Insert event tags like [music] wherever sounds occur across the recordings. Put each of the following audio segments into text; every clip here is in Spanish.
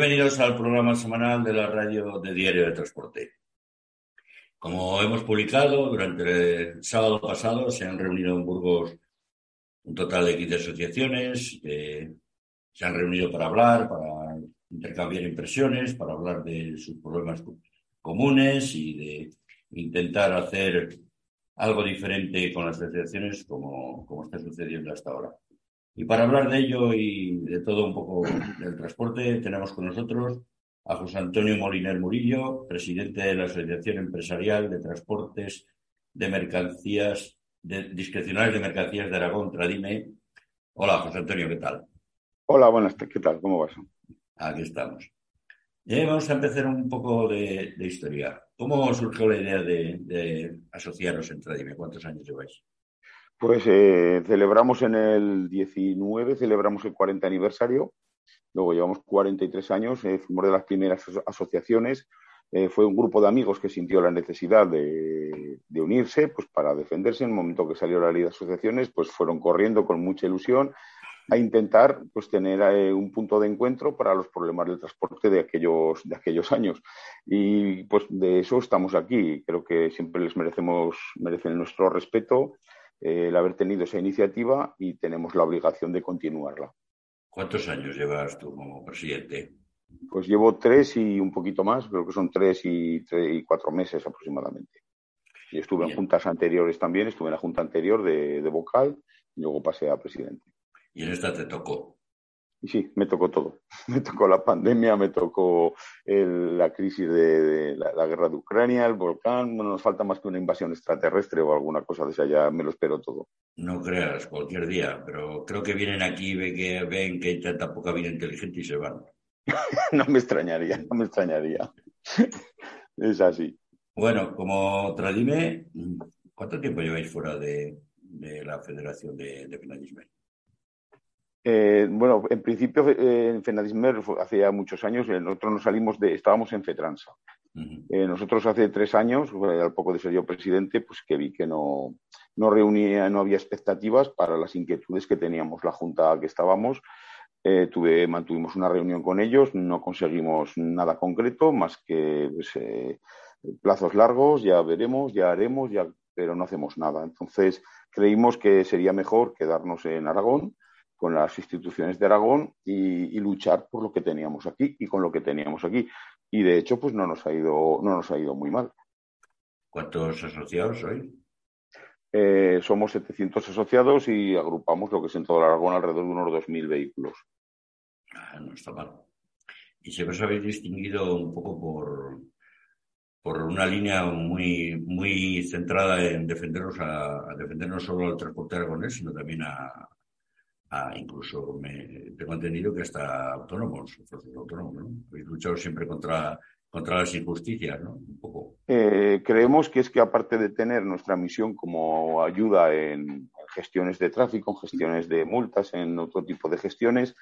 Bienvenidos al programa semanal de la radio de Diario de Transporte. Como hemos publicado, durante el sábado pasado se han reunido en Burgos un total de 15 asociaciones, se han reunido para hablar, para intercambiar impresiones, para hablar de sus problemas comunes y de intentar hacer algo diferente con las asociaciones como, como está sucediendo hasta ahora. Y para hablar de ello y de todo un poco del transporte, tenemos con nosotros a José Antonio Moliner Murillo, presidente de la Asociación Empresarial de Transportes de Mercancías, de, discrecionales de Mercancías de Aragón, Tradime. Hola, José Antonio, ¿qué tal? Hola, buenas, ¿qué tal? ¿Cómo vas? Aquí estamos. Y vamos a empezar un poco de, historia. ¿Cómo surgió la idea de, de asociaros en Tradime? ¿Cuántos años lleváis? Pues eh, celebramos en el 19, celebramos el 40 aniversario, luego llevamos 43 años, eh, fuimos de las primeras asociaciones, eh, fue un grupo de amigos que sintió la necesidad de, unirse pues, para defenderse. En el momento que salió la ley de asociaciones, pues fueron corriendo con mucha ilusión a intentar pues, tener un punto de encuentro para los problemas del transporte de aquellos, de aquellos años. Y pues de eso estamos aquí. Creo que siempre les merecemos, merecen nuestro respeto eh, el haber tenido esa iniciativa y tenemos la obligación de continuarla. ¿Cuántos años llevas tú como presidente? Pues llevo tres y un poquito más, creo que son tres y, cuatro meses aproximadamente. Y estuve en juntas anteriores también, estuve en la junta anterior de, de vocal y luego pasé a presidente. ¿Y en esta te tocó? Y sí, me tocó todo. [laughs] Me tocó la pandemia, me tocó la crisis de, la, guerra de Ucrania, el volcán. No nos falta más que una invasión extraterrestre o alguna cosa de esa, ya me lo espero todo. No creas, cualquier día, pero creo que vienen aquí, ven que, ven que hay tanta poca vida inteligente y se van. [laughs] no me extrañaría, no me extrañaría. [laughs] es así. Bueno, como Tradime, ¿cuánto tiempo lleváis fuera de, la Federación de, de eh, bueno, en principio eh, en Fenadismer hacía muchos años, eh, nosotros nos salimos de, estábamos en Fetransa. nosotros hace tres años, al poco de ser yo presidente, pues que vi que no, no reunía, no había expectativas para las inquietudes que teníamos la junta que estábamos. tuve, mantuvimos una reunión con ellos, no conseguimos nada concreto, más que pues, plazos largos, ya veremos, ya haremos, ya, pero no hacemos nada. Entonces creímos que sería mejor quedarnos en Aragón con las instituciones de Aragón y, luchar por lo que teníamos aquí y con lo que teníamos aquí. Y de hecho, pues no nos ha ido, no nos ha ido muy mal. ¿Cuántos asociados hoy? Eh, somos 700 asociados y agrupamos lo que es en todo el Aragón alrededor de unos 2.000 vehículos. Ah, no está mal. Y siempre os habéis distinguido un poco por, por una línea muy, muy centrada en defendernos a, defender no solo al transporte aragonés, sino también a, incluso me, tengo entendido que hasta autónomos, autónomos, ¿no? Habéis luchado siempre contra, contra las injusticias, ¿no? Un poco. Eh, creemos que es que aparte de tener nuestra misión como ayuda en gestiones de tráfico, en gestiones de multas, en otro tipo de gestiones,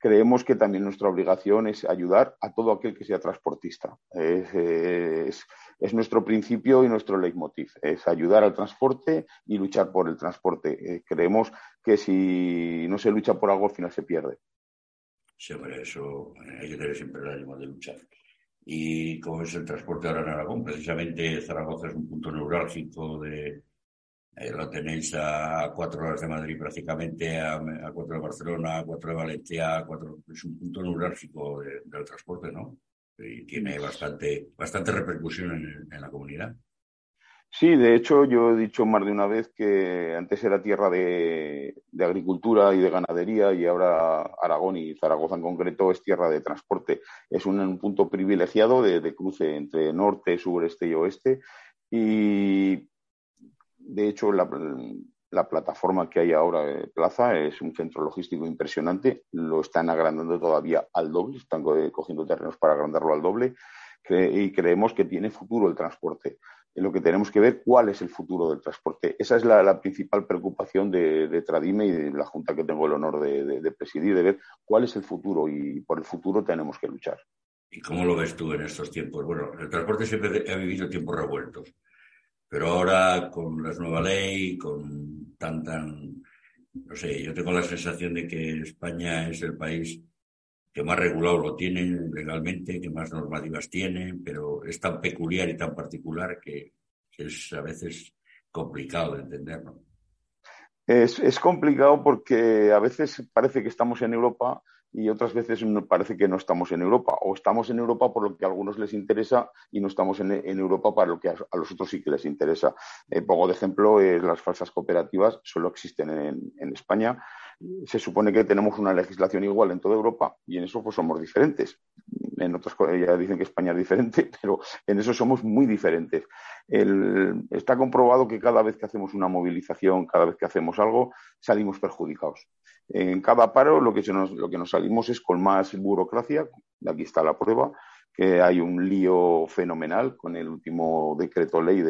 creemos que también nuestra obligación es ayudar a todo aquel que sea transportista. Es, nuestro principio y nuestro leitmotiv, es ayudar al transporte y luchar por el transporte. Eh, creemos que si no se lucha por algo, al final se pierde. Sí, eso eh, hay que tener siempre el ánimo de luchar. Y como es el transporte ahora en Aragón, precisamente Zaragoza es un punto neurálgico de, eh, lo tenéis a cuatro horas de Madrid prácticamente, a, cuatro de Barcelona, a cuatro de Valencia, a cuatro, es un punto neurálgico del transporte, ¿no? Y tiene bastante, bastante repercusión en, la comunidad. Sí, de hecho yo he dicho más de una vez que antes era tierra de, agricultura y de ganadería y ahora Aragón y Zaragoza en concreto es tierra de transporte. Es un, punto privilegiado de, cruce entre norte, sur, este y oeste y de hecho, la, plataforma que hay ahora de Plaza es un centro logístico impresionante. Lo están agrandando todavía al doble, están cogiendo terrenos para agrandarlo al doble y creemos que tiene futuro el transporte. En lo que tenemos que ver cuál es el futuro del transporte. Esa es la, principal preocupación de, Tradime y de la Junta que tengo el honor de, presidir, de ver cuál es el futuro y por el futuro tenemos que luchar. ¿Y cómo lo ves tú en estos tiempos? Bueno, el transporte siempre ha vivido tiempos revueltos. Pero ahora con la nueva ley, con tan, no sé, yo tengo la sensación de que España es el país que más regulado lo tienen legalmente, que más normativas tienen, pero es tan peculiar y tan particular que, es a veces complicado de. Es, es, complicado porque a veces parece que estamos en Europa y otras veces parece que no estamos en Europa. O estamos en Europa por lo que a algunos les interesa y no estamos en, Europa para lo que a, los otros sí que les interesa. Eh, pongo de ejemplo, eh, las falsas cooperativas solo existen en, España. Se supone que tenemos una legislación igual en toda Europa y en eso pues somos diferentes. En otras ya dicen que España es diferente, [laughs] pero en eso somos muy diferentes. está comprobado que cada vez que hacemos una movilización, cada vez que hacemos algo, salimos perjudicados. En cada paro lo que, nos, lo que nos salimos es con más burocracia, aquí está la prueba, que hay un lío fenomenal con el último decreto ley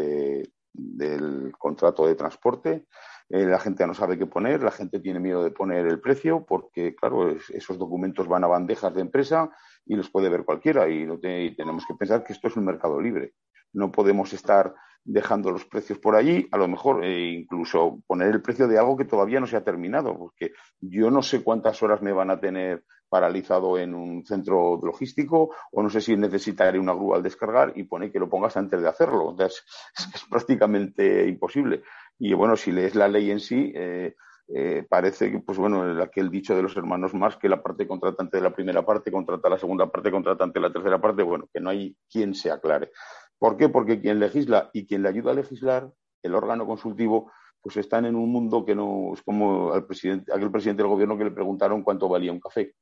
del contrato de transporte. Eh, la gente no sabe qué poner, la gente tiene miedo de poner el precio porque, claro, esos documentos van a bandejas de empresa y los puede ver cualquiera y, tenemos que pensar que esto es un mercado libre. No podemos estar dejando los precios por allí, a lo mejor eh, incluso poner el precio de algo que todavía no se ha terminado, porque yo no sé cuántas horas me van a tener paralizado en un centro logístico o no sé si necesitaré una grúa al descargar y pone que lo pongas antes de hacerlo. [laughs] es, prácticamente imposible. Y bueno, si lees la ley en sí, eh, eh, parece que, pues bueno, aquel dicho de los hermanos más que la parte contratante de la primera parte contrata la segunda parte, contratante la tercera parte, bueno, que no hay quien se aclare. ¿Por qué? Porque quien legisla y quien le ayuda a legislar, el órgano consultivo, pues están en un mundo que no es como al presidente, aquel presidente del gobierno que le preguntaron cuánto valía un café.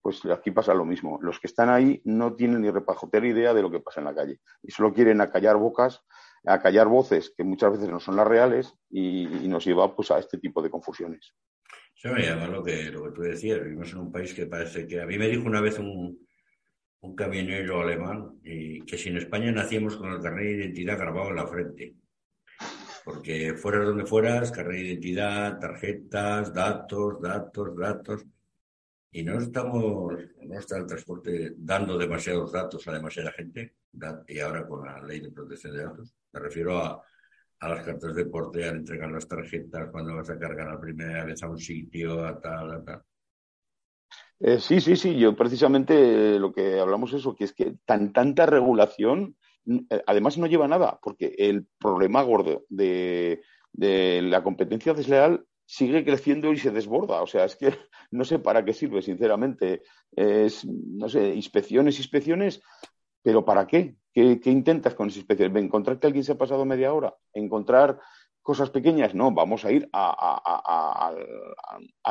Pues aquí pasa lo mismo. Los que están ahí no tienen ni repajotera idea de lo que pasa en la calle y solo quieren acallar bocas, acallar voces que muchas veces no son las reales y, nos lleva pues a este tipo de confusiones. Me llama lo que, lo que tú decías. Vivimos en un país que parece que a mí me dijo una vez un, un camionero alemán, que si en España nacíamos con el carnet de identidad grabado en la frente. Porque fueras donde fueras, carnet de identidad, tarjetas, datos, datos, datos. Y no estamos, no está el transporte dando demasiados datos a demasiada gente. Y ahora con la ley de protección de datos. Me refiero a, a las cartas de porte, a entregar las tarjetas cuando vas a cargar la primera vez a un sitio, a tal, a tal. Eh, sí, sí, sí. Yo precisamente lo que hablamos es eso, que es que tan tanta regulación, eh, además no lleva nada, porque el problema gordo de, la competencia desleal sigue creciendo y se desborda. O sea, es que [laughs] no sé para qué sirve, sinceramente. Es, no sé, inspecciones, inspecciones, pero ¿para qué? ¿Qué, intentas con esas inspecciones? ¿Encontrar que alguien se ha pasado media hora? ¿Encontrar cosas pequeñas, no, vamos a ir al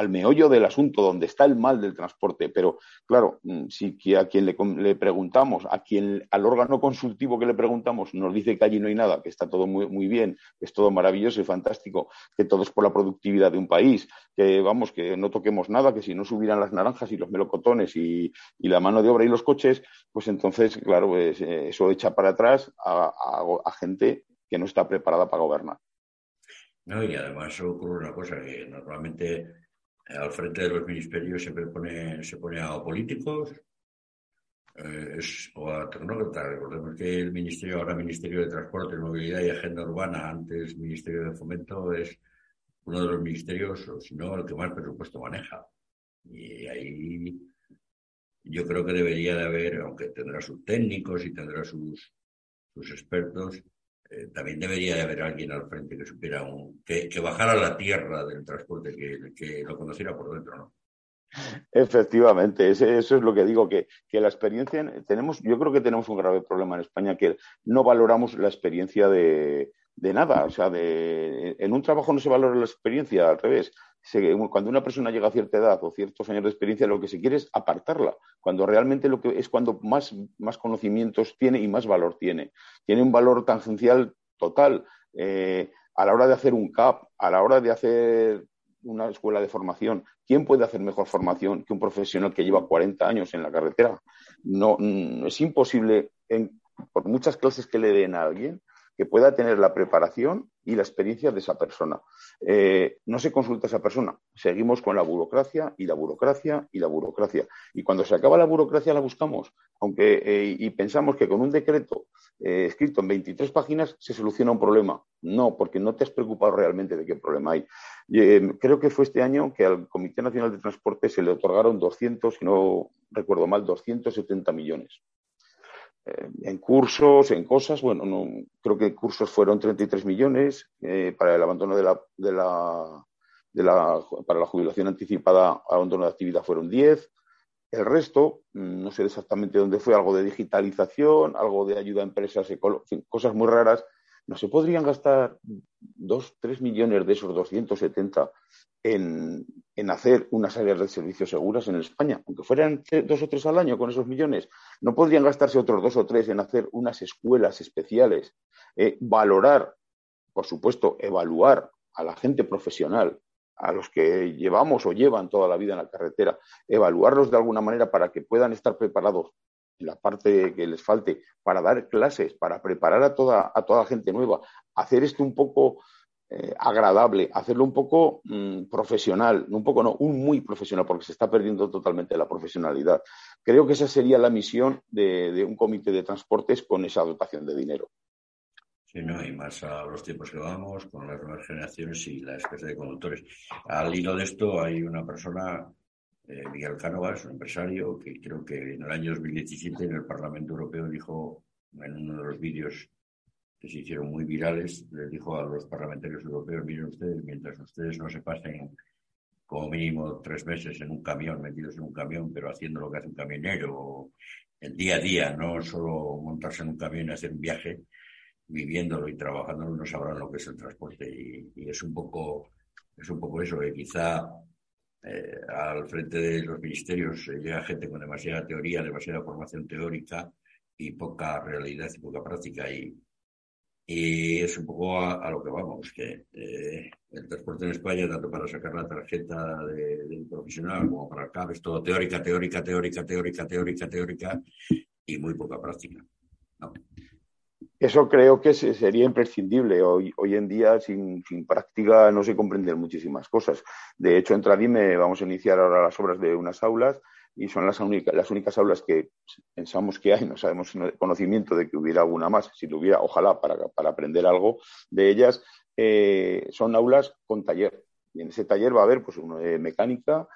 meollo del asunto, donde está el mal del transporte. Pero claro, mm, si a quien le, preguntamos, a quien al órgano consultivo que le preguntamos nos dice que allí no hay nada, que está todo muy, muy bien, que es todo maravilloso y fantástico, que todo es por la productividad de un país, que vamos, que no toquemos nada, que si no subieran las naranjas y los melocotones y, la mano de obra y los coches, pues entonces, claro, pues, eh, eso echa para atrás a gente que no está preparada para gobernar. No, y además ocurre una cosa que normalmente eh, al frente de los ministerios siempre pone, se pone a políticos eh, o a tecnócratas. Recordemos que el ministerio, ahora Ministerio de Transporte, Movilidad y Agenda Urbana, antes Ministerio de Fomento, es uno de los ministerios, o si no, el que más presupuesto maneja. Y ahí yo creo que debería de haber, aunque tendrá sus técnicos y tendrá sus, sus expertos, eh, también debería de haber alguien al frente que supiera un, que, bajara la tierra del transporte, que, que, lo conociera por dentro, ¿no? Efectivamente, eso es lo que digo, que, que, la experiencia, tenemos, yo creo que tenemos un grave problema en España, que no valoramos la experiencia de, de nada, o sea, de, en un trabajo no se valora la experiencia, al revés, cuando una persona llega a cierta edad o ciertos años de experiencia, lo que se quiere es apartarla, cuando realmente lo que es cuando más, más conocimientos tiene y más valor tiene. Tiene un valor tangencial total. Eh, a la hora de hacer un CAP, a la hora de hacer una escuela de formación, ¿quién puede hacer mejor formación que un profesional que lleva 40 años en la carretera? No, mm, es imposible, por muchas clases que le den a alguien, que pueda tener la preparación y la experiencia de esa persona. Eh, no se consulta a esa persona. Seguimos con la burocracia y la burocracia y la burocracia. Y cuando se acaba la burocracia la buscamos, aunque eh, y pensamos que con un decreto eh, escrito en 23 páginas se soluciona un problema. No, porque no te has preocupado realmente de qué problema hay. Creo que fue este año que al Comité Nacional de Transporte se le otorgaron 200, si no recuerdo mal, 270 millones. Eh, en cursos, en cosas, bueno, no, creo que cursos fueron 33 millones, eh, para el abandono de la, de la, de la, para la jubilación anticipada, abandono de actividad fueron 10, el resto, mm, no sé exactamente dónde fue, algo de digitalización, algo de ayuda a empresas, cosas muy raras. ¿No se podrían gastar dos, tres millones de esos 270 en, en hacer unas áreas de servicios seguras en España? Aunque fueran dos o tres al año con esos millones, ¿no podrían gastarse otros dos o tres en hacer unas escuelas especiales? Eh, valorar, por supuesto, evaluar a la gente profesional a los que llevamos o llevan toda la vida en la carretera, evaluarlos de alguna manera para que puedan estar preparados la parte que les falte, para dar clases, para preparar a toda, a toda gente nueva, hacer esto un poco eh, agradable, hacerlo un poco mm, profesional, un poco no, un muy profesional, porque se está perdiendo totalmente la profesionalidad. Creo que esa sería la misión de un comité de transportes con esa dotación de dinero. Sí, ¿no? y más a los tiempos que vamos, con las nuevas generaciones y la escasez de conductores. Al hilo de esto hay una persona, eh, Miguel Cánovas, un empresario, que creo que en el año 2017 en el Parlamento Europeo dijo, en uno de los vídeos que se hicieron muy virales, les dijo a los parlamentarios europeos, miren ustedes, mientras ustedes no se pasen como mínimo tres meses en un camión, metidos en un camión, pero haciendo lo que hace un camionero, el día a día, no solo montarse en un camión y hacer un viaje, viviéndolo y trabajándolo no sabrán lo que es el transporte y, es un poco es un poco eso que quizá eh, al frente de los ministerios llega gente con demasiada teoría demasiada formación teórica y poca realidad y poca práctica. Y, y es un poco a, lo que vamos que eh, el transporte en España tanto para sacar la tarjeta de, un profesional como para acá es todo teórica teórica teórica teórica teórica teórica y muy poca práctica eso creo que sería imprescindible. Hoy, en día, sin, práctica, no se comprenden muchísimas cosas. De hecho, en Tradime vamos a iniciar ahora las obras de unas aulas y son las, únicas, las únicas aulas que pensamos que hay, no sabemos conocimiento de que hubiera alguna más, si lo hubiera, ojalá, para, aprender algo de ellas, eh, son aulas con taller. Y en ese taller va a haber pues, uno de mecánica,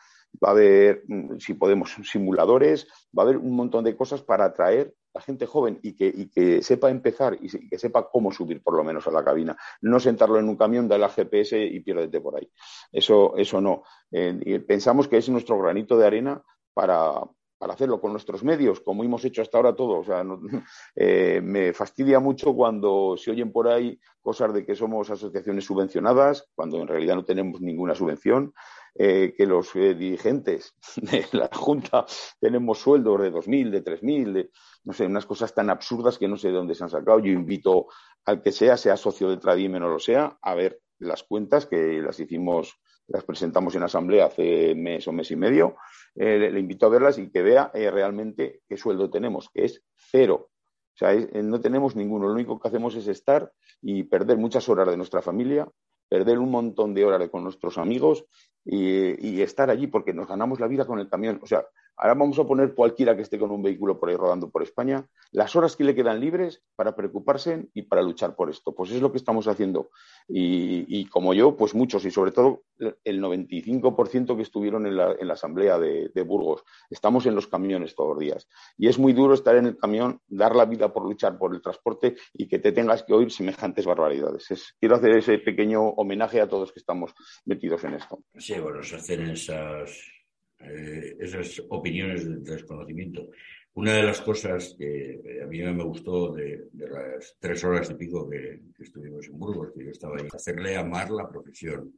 va a haber, mm, si podemos, simuladores, va a haber un montón de cosas para atraer a gente joven y que, que sepa empezar y que sepa cómo subir por lo menos a la cabina. No sentarlo en un camión, darle la GPS y piérdete por ahí. Eso, eso no. Eh, pensamos que es nuestro granito de arena para, para hacerlo con nuestros medios, como hemos hecho hasta ahora todo. O sea, [laughs] eh, me fastidia mucho cuando se oyen por ahí cosas de que somos asociaciones subvencionadas, cuando en realidad no tenemos ninguna subvención, eh, que los eh, dirigentes [laughs] de la Junta tenemos sueldos de 2.000, de 3.000, de, no sé, unas cosas tan absurdas que no sé de dónde se han sacado. Yo invito al que sea, sea socio de Tradime o no lo sea, a ver las cuentas que las hicimos, las presentamos en asamblea hace mes o mes y medio. Eh, le, invito a verlas y que vea realmente qué sueldo tenemos, que es cero. O sea, no tenemos ninguno. Lo único que hacemos es estar y perder muchas horas de nuestra familia, perder un montón de horas con nuestros amigos y, estar allí porque nos ganamos la vida con el camión. O sea, ahora vamos a poner cualquiera que esté con un vehículo por ahí rodando por España, las horas que le quedan libres para preocuparse y para luchar por esto. Pues es lo que estamos haciendo. Y, como yo, pues muchos y sobre todo el 95% que estuvieron en la, asamblea de, Burgos. Estamos en los camiones todos los días. Y es muy duro estar en el camión, dar la vida por luchar por el transporte y que te tengas que oír semejantes barbaridades. quiero hacer ese pequeño homenaje a todos que estamos metidos en esto. Sí, bueno, se hacen esas, eh, esas opiniones de desconocimiento. Una de las cosas que a mí me gustó de, las tres horas y pico que, estuvimos en Burgos, que yo estaba ahí, hacerle amar la profesión.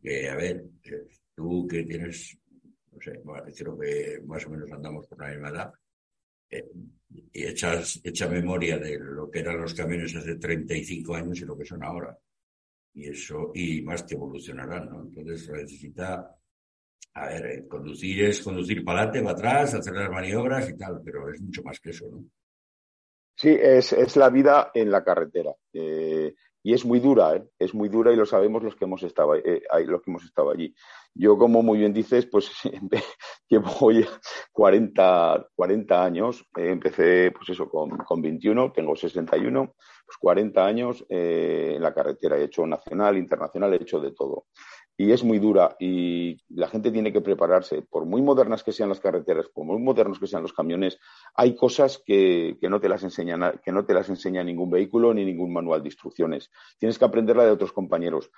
Que, a ver, tú que tienes, no sé, creo que más o menos andamos por la misma edad, eh, y echas, echa memoria de lo que eran los camiones hace 35 años y lo que son ahora y eso, y más que evolucionarán, ¿no? Entonces necesita, a ver, eh, conducir es conducir para adelante, para atrás, hacer las maniobras y tal, pero es mucho más que eso, ¿no? Sí, es, es la vida en la carretera. Eh, y es muy dura, ¿eh? es muy dura y lo sabemos los que hemos estado, eh, los que hemos estado allí. Yo, como muy bien dices, pues [laughs] llevo 40, 40 años, empecé pues eso con, con, 21, tengo 61, pues 40 años en la carretera, he hecho nacional, internacional, he hecho de todo. Y es muy dura y la gente tiene que prepararse. Por muy modernas que sean las carreteras, por muy modernos que sean los camiones, hay cosas que, no, te las enseñan, que no te las enseña ningún vehículo ni ningún manual de instrucciones. Tienes que aprenderla de otros compañeros.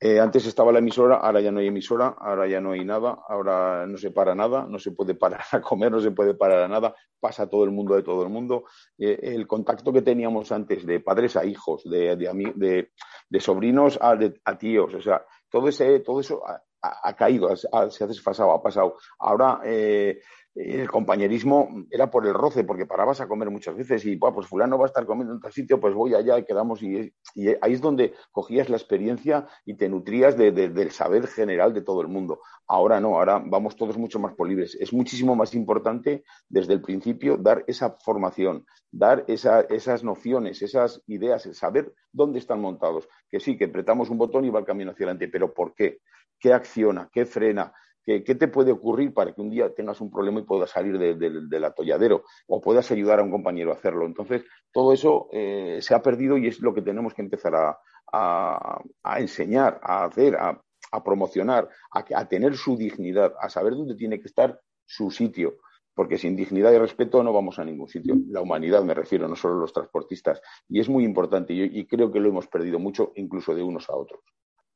Eh, antes estaba la emisora, ahora ya no hay emisora, ahora ya no hay nada, ahora no se para nada, no se puede parar a comer, no se puede parar a nada, pasa todo el mundo de todo el mundo. Eh, el contacto que teníamos antes de padres a hijos, de, de, sobrinos a, a tíos, o sea, todo, ese, todo eso ha, caído, se ha desfasado, ha pasado. Ahora eh, el compañerismo era por el roce, porque parabas a comer muchas veces y, pues fulano va a estar comiendo en tal sitio, pues voy allá y quedamos. Y, ahí es donde cogías la experiencia y te nutrías del saber general de todo el mundo. Ahora no, ahora vamos todos mucho más polibres. Es muchísimo más importante desde el principio dar esa formación, dar esas nociones, esas ideas, saber dónde están montados. Que sí, que apretamos un botón y va el camino hacia adelante, pero ¿por qué? ¿Qué acciona? ¿Qué frena? ¿Qué, te puede ocurrir para que un día tengas un problema y puedas salir del atolladero o puedas ayudar a un compañero a hacerlo? Entonces, todo eso eh, se ha perdido y es lo que tenemos que empezar a, enseñar, a hacer, a, promocionar, a, tener su dignidad, a saber dónde tiene que estar su sitio porque sin dignidad y respeto no vamos a ningún sitio. La humanidad me refiero, no solo los transportistas. Y es muy importante y creo que lo hemos perdido mucho, incluso de unos a otros.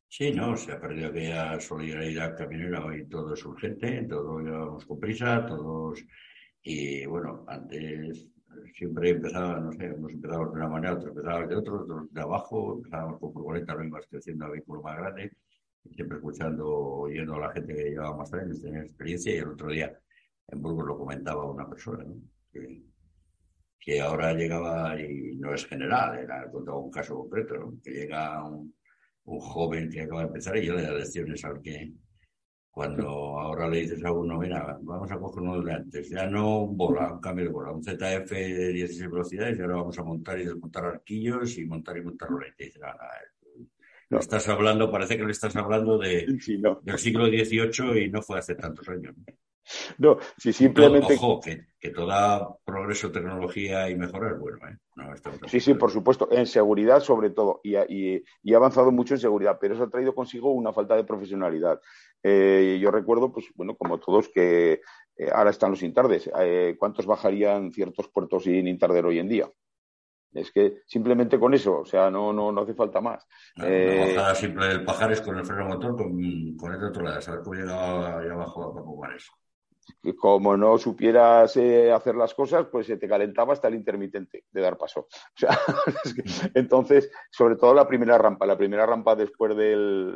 Sí, no, se ha perdido aquella solidaridad camionera, hoy todo es urgente, todo llevamos con prisa, todos, y bueno, antes siempre empezaba, no sé, hemos empezado de una manera, otros empezábamos de otro, otros de abajo, empezábamos con furgoneta, lo ibas creciendo a vehículo más grande, siempre escuchando, oyendo a la gente que llevaba más años, tenía experiencia, y el otro día en Burgos lo comentaba una persona, ¿no? que, que ahora llegaba, y no es general, era contaba un caso concreto, ¿no? que llega un un joven que acaba de empezar y yo le da lecciones al que cuando ahora le dices a uno, mira, vamos a coger uno de antes, ya no un bola, un cambio de bola, un ZF de 16 velocidades y ahora vamos a montar y desmontar arquillos y montar y montar roletes. Y dices, no, estás hablando, parece que le estás hablando de, del siglo XVIII y no fue hace tantos años. No, si simplemente. Ojo, que, que toda progreso, tecnología y mejora es bueno. ¿eh? sí, sí, por supuesto. En seguridad, sobre todo. Y, ha avanzado mucho en seguridad, pero eso ha traído consigo una falta de profesionalidad. Eh, yo recuerdo, pues bueno, como todos, que eh, ahora están los intardes. ¿Cuántos bajarían ciertos puertos sin intarder hoy en día? Es que simplemente con eso, o sea, no, no, no hace falta más. la bajada simple del pajar es con el freno motor, con, con el otro lado. ¿Sabes cómo llega ahí abajo a Papo y como no supieras eh, hacer las cosas, pues se te calentaba hasta el intermitente de dar paso. [laughs] O sea, entonces, sobre todo la primera rampa, la primera rampa después del,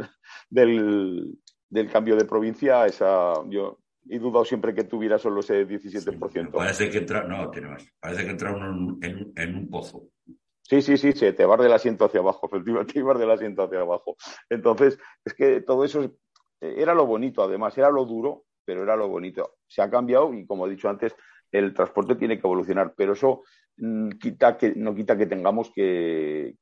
del, cambio de provincia, esa yo he dudado siempre que tuviera solo ese 17%. parece que entra, no, tiene más. Parece que entra uno en, en, un pozo. Sí, sí, sí, se te va del asiento hacia abajo, [laughs] efectivamente, te vas del asiento hacia abajo. Entonces, es que todo eso era lo bonito, además, era lo duro, pero era lo bonito. Se ha cambiado y, como he dicho antes, el transporte tiene que evolucionar, pero eso mm, quita que, no quita que tengamos que,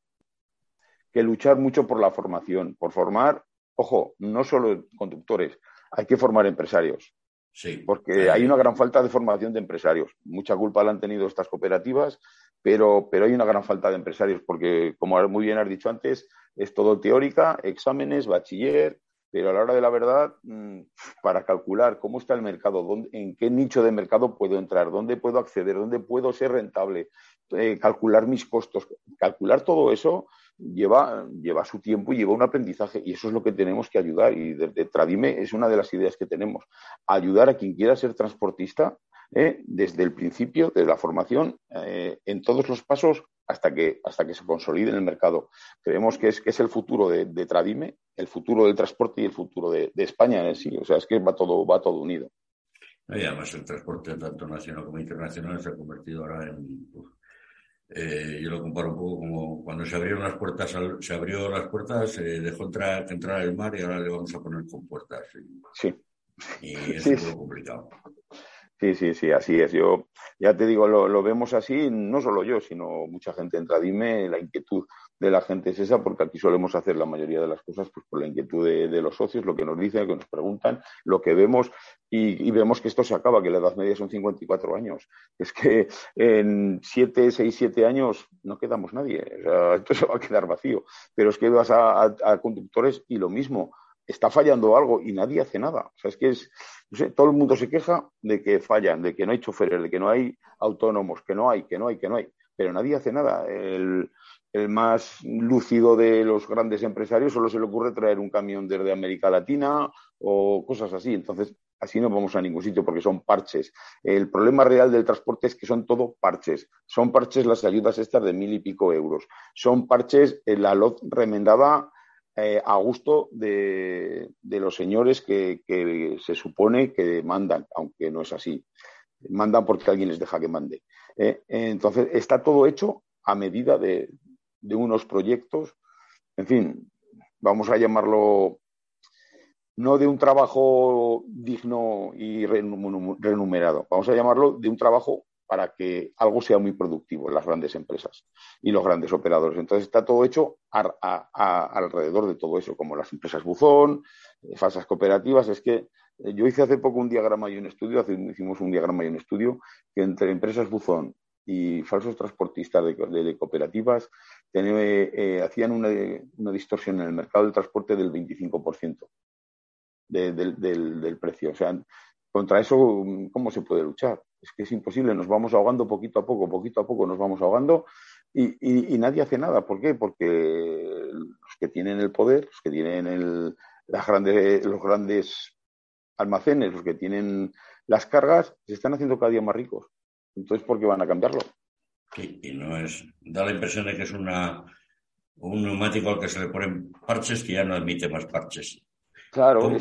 que luchar mucho por la formación, por formar, ojo, no solo conductores, hay que formar empresarios. Sí. Porque hay una gran falta de formación de empresarios. Mucha culpa la han tenido estas cooperativas, pero, pero hay una gran falta de empresarios, porque, como muy bien has dicho antes, es todo teórica, exámenes, bachiller, pero a la hora de la verdad, mm, para calcular cómo está el mercado, dónde, en qué nicho de mercado puedo entrar, dónde puedo acceder, dónde puedo ser rentable, eh, calcular mis costos, calcular todo eso lleva, lleva su tiempo y lleva un aprendizaje y eso es lo que tenemos que ayudar y desde Tradime es una de las ideas que tenemos, ayudar a quien quiera ser transportista ¿eh? desde el principio de la formación eh, en todos los pasos hasta que, hasta que se consolide en el mercado. Creemos que es, que es el futuro de, Tradime, el futuro del transporte y el futuro de, España en el sí. O sea, es que va todo, va todo unido. Y además el transporte tanto nacional como internacional se ha convertido ahora en... Eh, yo lo comparo un poco como cuando se abrieron las puertas, se abrió las puertas, se dejó entrar, entrar el mar y ahora le vamos a poner con puertas. Sí. Y es un poco complicado. Sí, sí, sí, así es. Yo ya te digo, lo, vemos así, no solo yo, sino mucha gente entra. Dime, la inquietud de la gente es esa, porque aquí solemos hacer la mayoría de las cosas pues, por la inquietud de, los socios, lo que nos dicen, lo que nos preguntan, lo que vemos, y, vemos que esto se acaba, que la edad media son 54 años. Es que en 7, 6, 7 años no quedamos nadie. esto se va a quedar vacío. Pero es que vas a conductores y lo mismo está fallando algo y nadie hace nada. O sea, es que es, todo el mundo se queja de que fallan, de que no hay choferes, de que no hay autónomos, que no hay, que no hay, que no hay, pero nadie hace nada. El, el más lúcido de los grandes empresarios solo se le ocurre traer un camión desde América Latina o cosas así. Entonces, así no vamos a ningún sitio porque son parches. El problema real del transporte es que son todo parches. Son parches las ayudas estas de mil y pico euros. Son parches la LOT remendada eh, a gusto de, los señores que, se supone que mandan, aunque no es así. Mandan porque alguien les deja que mande. Eh, entonces, está todo hecho a medida de, de unos proyectos, en fin, vamos a llamarlo no de un trabajo digno y remunerado, vamos a llamarlo de un trabajo para que algo sea muy productivo en las grandes empresas y los grandes operadores. Entonces está todo hecho alrededor de todo eso, como las empresas buzón, eh, falsas cooperativas. Es que eh, yo hice hace poco un diagrama y un estudio, hicimos un diagrama y un estudio que entre empresas buzón y falsos transportistas de, cooperativas eh, hacían una, distorsión en el mercado del transporte del 25% del, precio. O sea, contra eso, ¿cómo se puede luchar? Es que es imposible, nos vamos ahogando poquito a poco, poquito a poco nos vamos ahogando y, nadie hace nada. ¿Por qué? Porque los que tienen el poder, los que tienen las grandes, los grandes almacenes, los que tienen las cargas, se están haciendo cada día más ricos. Entonces, ¿por qué van a cambiarlo? y no es. Da la impresión de que es una, un neumático al que se le ponen parches que ya no admite más parches. Claro.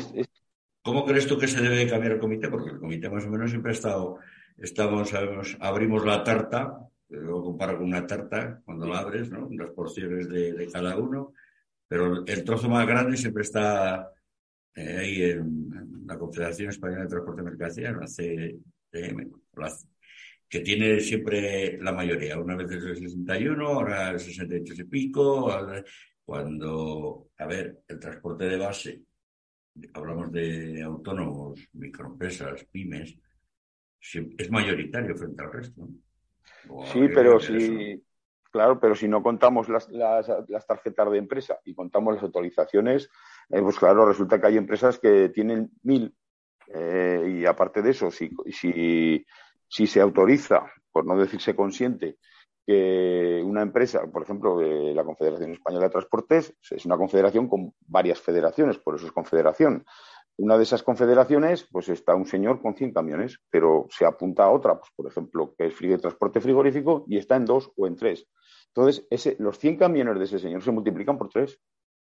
¿Cómo, crees tú que se debe cambiar el comité? Porque el comité más o menos siempre ha estado. Estamos, abrimos la tarta, lo comparo con una tarta cuando la abres, ¿no? Las porciones de, cada uno, pero el trozo más grande siempre está eh, ahí en, la Confederación Española de Transporte de Mercancías, la CTM, que tiene siempre la mayoría. Una vez es el 61, ahora el 68 y pico. Cuando, a ver, el transporte de base, hablamos de autónomos, microempresas, pymes, es mayoritario frente al resto. Sí, pero si, claro, pero si no contamos las, tarjetas de empresa y contamos las autorizaciones, eh, pues claro, resulta que hay empresas que tienen mil. Eh, y aparte de eso, si, si si se autoriza, por no decirse consciente, que una empresa, por ejemplo, la Confederación Española de Transportes, es una confederación con varias federaciones, por eso es confederación. Una de esas confederaciones, pues está un señor con 100 camiones, pero se apunta a otra, pues por ejemplo, que es de transporte frigorífico y está en dos o en tres. Entonces, ese, los 100 camiones de ese señor se multiplican por tres.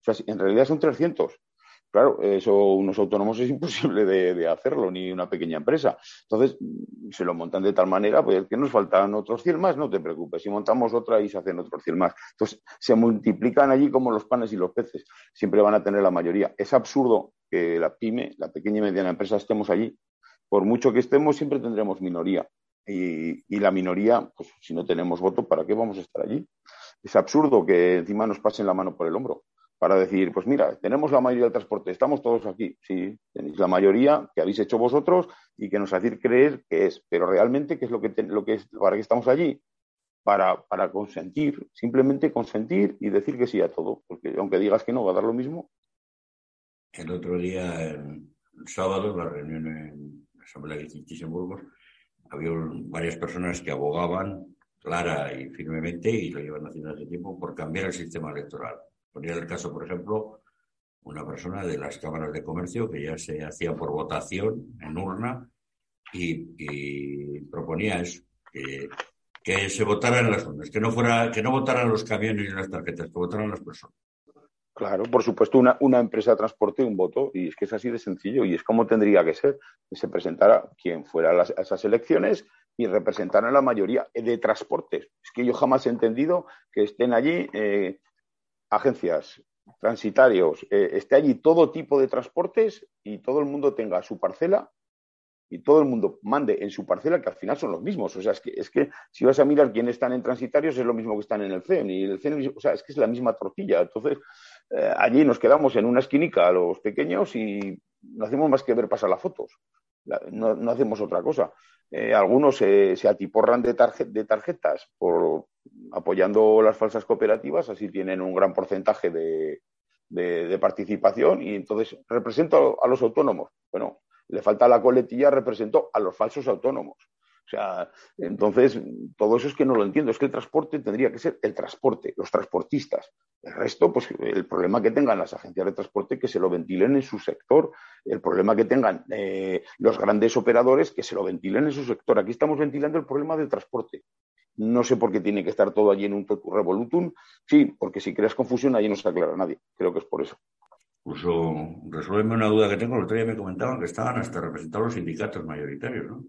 O sea, en realidad son 300. Claro, eso unos autónomos es imposible de, hacerlo, ni una pequeña empresa. Entonces, se lo montan de tal manera, pues que nos faltan otros 100 más, no te preocupes, si montamos otra y se hacen otros 100 más. Entonces, se multiplican allí como los panes y los peces, siempre van a tener la mayoría. Es absurdo que la pyme, la pequeña y mediana empresa, estemos allí. Por mucho que estemos, siempre tendremos minoría. Y, y la minoría, pues si no tenemos voto, ¿para qué vamos a estar allí? Es absurdo que encima nos pasen la mano por el hombro para decir, pues mira, tenemos la mayoría del transporte, estamos todos aquí. Sí, tenéis la mayoría que habéis hecho vosotros y que nos hacéis creer que es. Pero realmente, ¿qué es lo que, lo que es, para qué estamos allí? Para, para consentir, simplemente consentir y decir que sí a todo. Porque aunque digas que no, va a dar lo mismo. El otro día, el sábado, la reunión en la Asamblea de Burgos, había varias personas que abogaban clara y firmemente, y lo llevan haciendo hace tiempo, por cambiar el sistema electoral Ponía el caso, por ejemplo, una persona de las cámaras de comercio que ya se hacía por votación en urna y, proponía eso, que, se votaran las urnas, que no fuera, que no votaran los camiones y las tarjetas, que votaran las personas. Claro, por supuesto, una, una, empresa de transporte, un voto, y es que es así de sencillo, y es como tendría que ser, que se presentara quien fuera a, esas elecciones y representara la mayoría de transportes. Es que yo jamás he entendido que estén allí eh, agencias, transitarios, eh, esté allí todo tipo de transportes y todo el mundo tenga su parcela y todo el mundo mande en su parcela, que al final son los mismos. O sea, es que, es que si vas a mirar quiénes están en transitarios, es lo mismo que están en el CEN. Y el CEN, o sea, es que es la misma tortilla. Entonces, eh, allí nos quedamos en una esquinica a los pequeños y no hacemos más que ver pasar las fotos. No, hacemos otra cosa. Eh, algunos se atiporran de, de tarjetas por, apoyando las falsas cooperativas, así tienen un gran porcentaje de, de, participación y entonces represento a los autónomos. Bueno, le falta la coletilla, represento a los falsos autónomos. O sea, entonces, todo eso es que no lo entiendo. Es que el transporte tendría que ser el transporte, los transportistas. El resto, pues el problema que tengan las agencias de transporte, que se lo ventilen en su sector. El problema que tengan eh, los grandes operadores, que se lo ventilen en su sector. Aquí estamos ventilando el problema del transporte. No sé por qué tiene que estar todo allí en un totu revolutum. Sí, porque si creas confusión, allí no se aclara nadie. Creo que es por eso. Incluso, resuélveme una duda que tengo. El otro día me comentaban que estaban hasta representados los sindicatos mayoritarios, ¿no?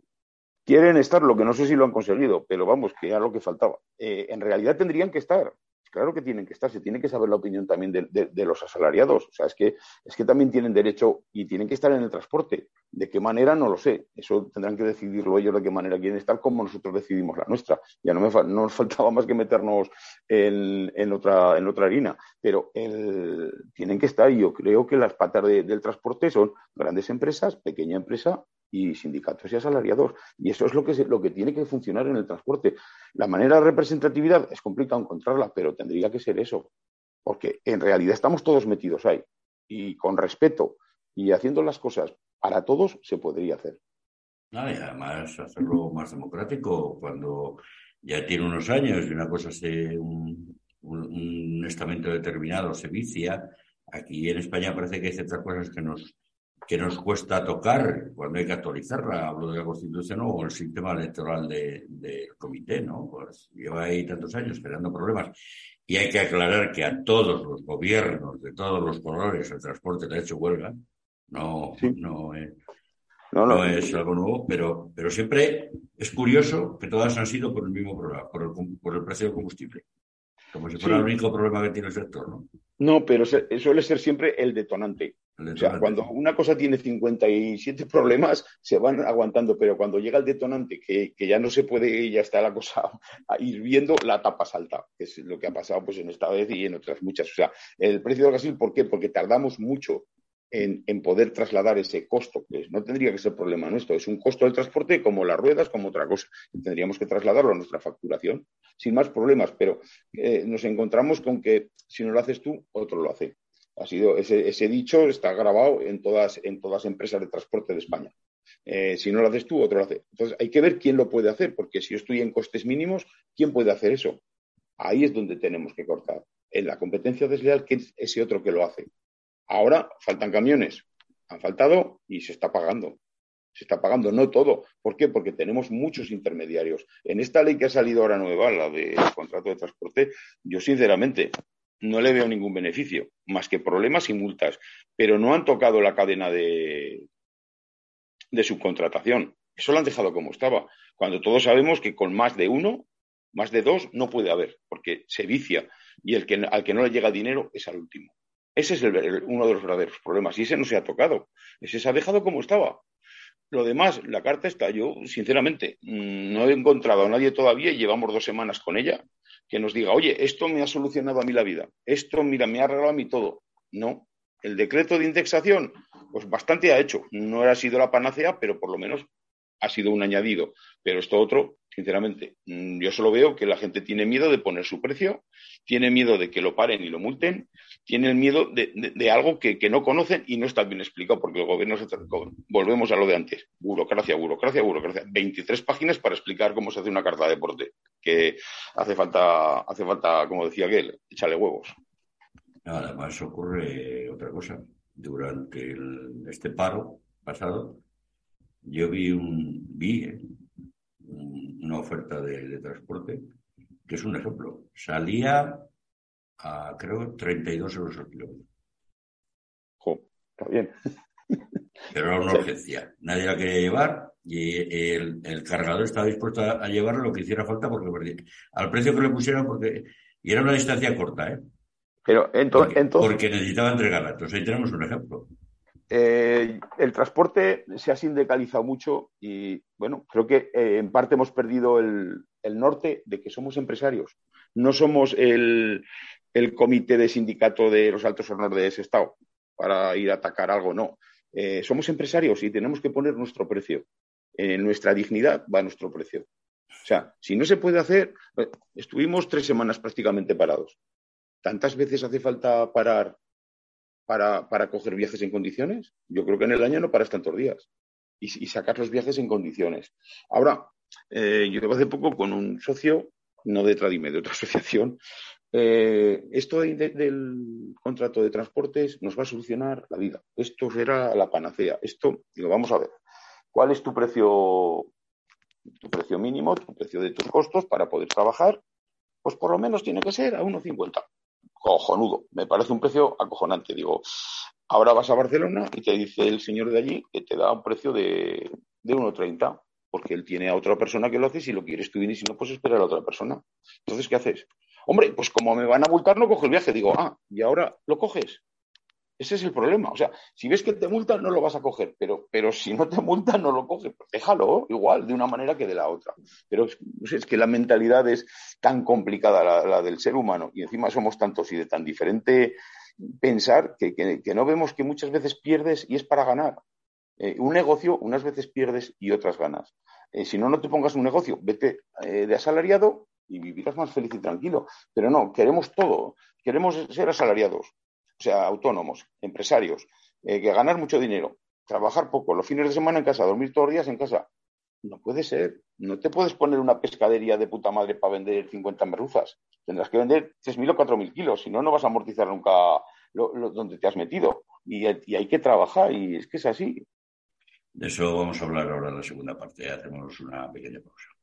Quieren estar, lo que no sé si lo han conseguido, pero vamos, que era lo que faltaba. Eh, en realidad tendrían que estar, claro que tienen que estar, se tiene que saber la opinión también de, los asalariados. O sea, es que, es que también tienen derecho y tienen que estar en el transporte. ¿De qué manera? No lo sé. Eso tendrán que decidirlo ellos de qué manera quieren estar, como nosotros decidimos la nuestra. Ya no, me, no nos [laughs] faltaba más que meternos en, otra, en otra harina. Pero tienen que estar y yo creo que las patas del transporte son grandes empresas, pequeña empresa y sindicatos y asalariados. Y eso es lo que, lo que tiene que funcionar en el transporte. La manera de representatividad es complicado encontrarla, pero tendría que ser eso, porque en realidad estamos todos metidos ahí. Y con respeto y haciendo las cosas para todos se podría hacer. y además hacerlo más democrático cuando ya tiene unos años y una cosa se, un, un estamento determinado se vicia. Aquí en España parece que hay ciertas cosas que nos que nos cuesta tocar cuando hay que actualizarla, hablo de la Constitución o el sistema electoral del comité, ¿no? Pues lleva ahí tantos años creando problemas. Y hay que aclarar que a todos los gobiernos de todos los colores el transporte le ha hecho huelga. No, no, es, no, es algo nuevo, pero, pero siempre es curioso que todas han sido por el mismo problema, por el, por el precio del combustible. Como si fuera el único problema que tiene el sector, ¿no? No, pero suele ser siempre el detonante. O sea, cuando una cosa tiene 57 problemas, se van aguantando, pero cuando llega el detonante, que, ya no se puede, ya está la cosa [laughs] ir viendo, la tapa salta, que es lo que ha pasado pues en esta vez y en otras muchas. O sea, el precio del gasil, ¿por qué? Porque tardamos mucho en, poder trasladar ese costo, que no tendría que ser problema nuestro, es un costo del transporte como las ruedas, como otra cosa, tendríamos que trasladarlo a nuestra facturación sin más problemas, pero eh, nos encontramos con que si no lo haces tú, otro lo hace. Ha sido ese, dicho está grabado en todas en todas empresas de transporte de España. Eh, si no lo haces tú, otro lo hace. Entonces hay que ver quién lo puede hacer, porque si yo estoy en costes mínimos, ¿quién puede hacer eso? Ahí es donde tenemos que cortar. En la competencia desleal, ¿quién es ese otro que lo hace? Ahora faltan camiones. Han faltado y se está pagando. Se está pagando, no todo. ¿Por qué? Porque tenemos muchos intermediarios. En esta ley que ha salido ahora nueva, la del contrato de transporte, yo sinceramente no le veo ningún beneficio, más que problemas y multas. Pero no han tocado la cadena de, de subcontratación. Eso lo han dejado como estaba. Cuando todos sabemos que con más de uno, más de dos, no puede haber, porque se vicia. Y el que, al que no le llega dinero es al último. Ese es uno de los verdaderos problemas y ese no se ha tocado. Ese se ha dejado como estaba. Lo demás, la carta está. Yo, sinceramente, mm, no he encontrado a nadie todavía y llevamos dos semanas con ella que nos diga, oye, esto me ha solucionado a mí la vida. Esto, mira, me ha arreglado a mí todo. No. El decreto de indexación, pues bastante ha hecho. No ha sido la panacea, pero por lo menos ha sido un añadido. Pero esto otro, sinceramente, mm, yo solo veo que la gente tiene miedo de poner su precio, tiene miedo de que lo paren y lo multen, tiene miedo de, algo que, no conocen y no está bien explicado, porque el gobierno se volvemos a lo de antes. Burocracia, burocracia, burocracia. 23 páginas para explicar cómo se hace una carta de deporte, que hace falta, hace falta, como decía aquel, échale huevos. Además ocurre otra cosa. Durante este paro pasado, yo vi un vi eh, una oferta de, transporte que es un ejemplo. Salía a creo 32 euros al kilómetro. está bien. Pero era una urgencia. Nadie la quería llevar y el, cargador estaba dispuesto a, llevar lo que hiciera falta porque al precio que le pusieran porque y era una distancia corta, ¿eh? Pero entonces, porque, porque necesitaba entregarla. Entonces ahí tenemos un ejemplo. Eh, el transporte se ha sindicalizado mucho y, bueno, creo que eh, en parte hemos perdido el, norte de que somos empresarios. No somos el, comité de sindicato de los altos honores de ese Estado para ir a atacar algo, no. Eh, somos empresarios y tenemos que poner nuestro precio. En nuestra dignidad va nuestro precio. O sea, si no se puede hacer, estuvimos tres semanas prácticamente parados. ¿Tantas veces hace falta parar para, para coger viajes en condiciones. Yo creo que en el año no paras tantos días y, sacar los viajes en condiciones. Ahora, eh, yo hace poco con un socio, no de Tradime, de otra [laughs] asociación, eh, esto del contrato de transportes nos va a solucionar la vida. Esto será la panacea. Esto, digo, vamos a ver, ¿cuál es tu precio, tu precio mínimo, tu precio de tus costos para poder trabajar? Pues por lo menos tiene que ser a 1,50 cojonudo. Me parece un precio acojonante. Digo, ahora vas a Barcelona y te dice el señor de allí que te da un precio de, de 1,30 porque él tiene a otra persona que lo hace si lo quieres tú y si no, pues esperar a la otra persona. Entonces, ¿qué haces? Hombre, pues como me van a multar, no cojo el viaje. Digo, ah, y ahora lo coges. Ese es el problema. O sea, si ves que te multan, no lo vas a coger, pero, pero si no te multan, no lo coges. Pues déjalo igual, de una manera que de la otra. Pero es, que la mentalidad es tan complicada, la, del ser humano, y encima somos tantos y de tan diferente pensar que, no vemos que muchas veces pierdes y es para ganar. Eh, un negocio, unas veces pierdes y otras ganas. Eh, si no, no te pongas un negocio, vete eh, de asalariado y vivirás más feliz y tranquilo. Pero no, queremos todo. Queremos ser asalariados o sea, autónomos, empresarios, eh, que ganar mucho dinero, trabajar poco, los fines de semana en casa, dormir todos los días en casa. No puede ser. No te puedes poner una pescadería de puta madre para vender 50 merluzas. Tendrás que vender 3.000 o 4.000 kilos, si no, no vas a amortizar nunca donde te has metido. Y, y, hay que trabajar, y es que es así. De eso vamos a hablar ahora en la segunda parte. Hacemos una pequeña pausa.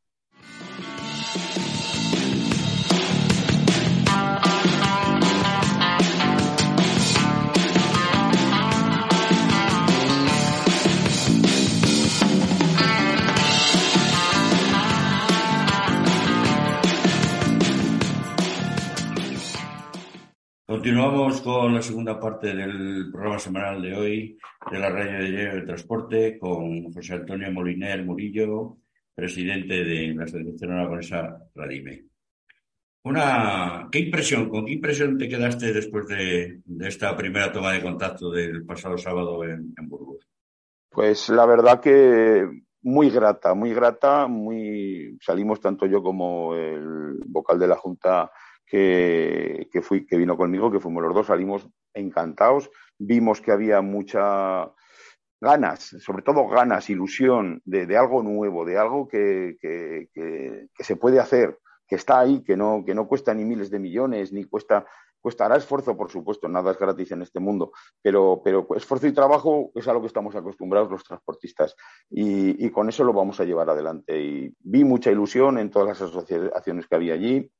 Continuamos con la segunda parte del programa semanal de hoy de la Radio de Diario de Transporte con José Antonio Moliner Murillo, presidente de la Asociación Aragonesa Radime. Una, ¿qué impresión, con qué impresión te quedaste después de, esta primera toma de contacto del pasado sábado en, en, Burgos? Pues la verdad que muy grata, muy grata, muy salimos tanto yo como el vocal de la Junta que, fui, que vino conmigo, que fuimos los dos, salimos encantados, vimos que había mucha ganas, sobre todo ganas, ilusión de, algo nuevo, de algo que, se puede hacer, que está ahí, que no, que no cuesta ni miles de millones, ni cuesta, costará esfuerzo, por supuesto, nada es gratis en este mundo, pero, esfuerzo y trabajo es a lo que estamos acostumbrados los transportistas y, con eso lo vamos a llevar adelante. Y vi mucha ilusión en todas las asociaciones que había allí,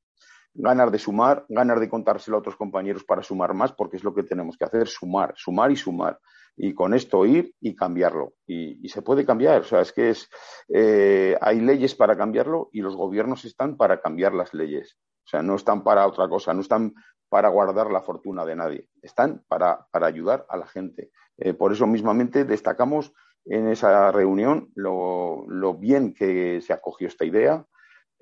ganar de sumar, ganar de contárselo a otros compañeros para sumar más, porque es lo que tenemos que hacer, sumar, sumar y sumar. Y con esto ir y cambiarlo. Y, se puede cambiar. O sea, es que es, eh, hay leyes para cambiarlo y los gobiernos están para cambiar las leyes. O sea, no están para otra cosa, no están para guardar la fortuna de nadie, están para, para ayudar a la gente. Eh, por eso mismamente destacamos en esa reunión lo, lo bien que se acogió esta idea,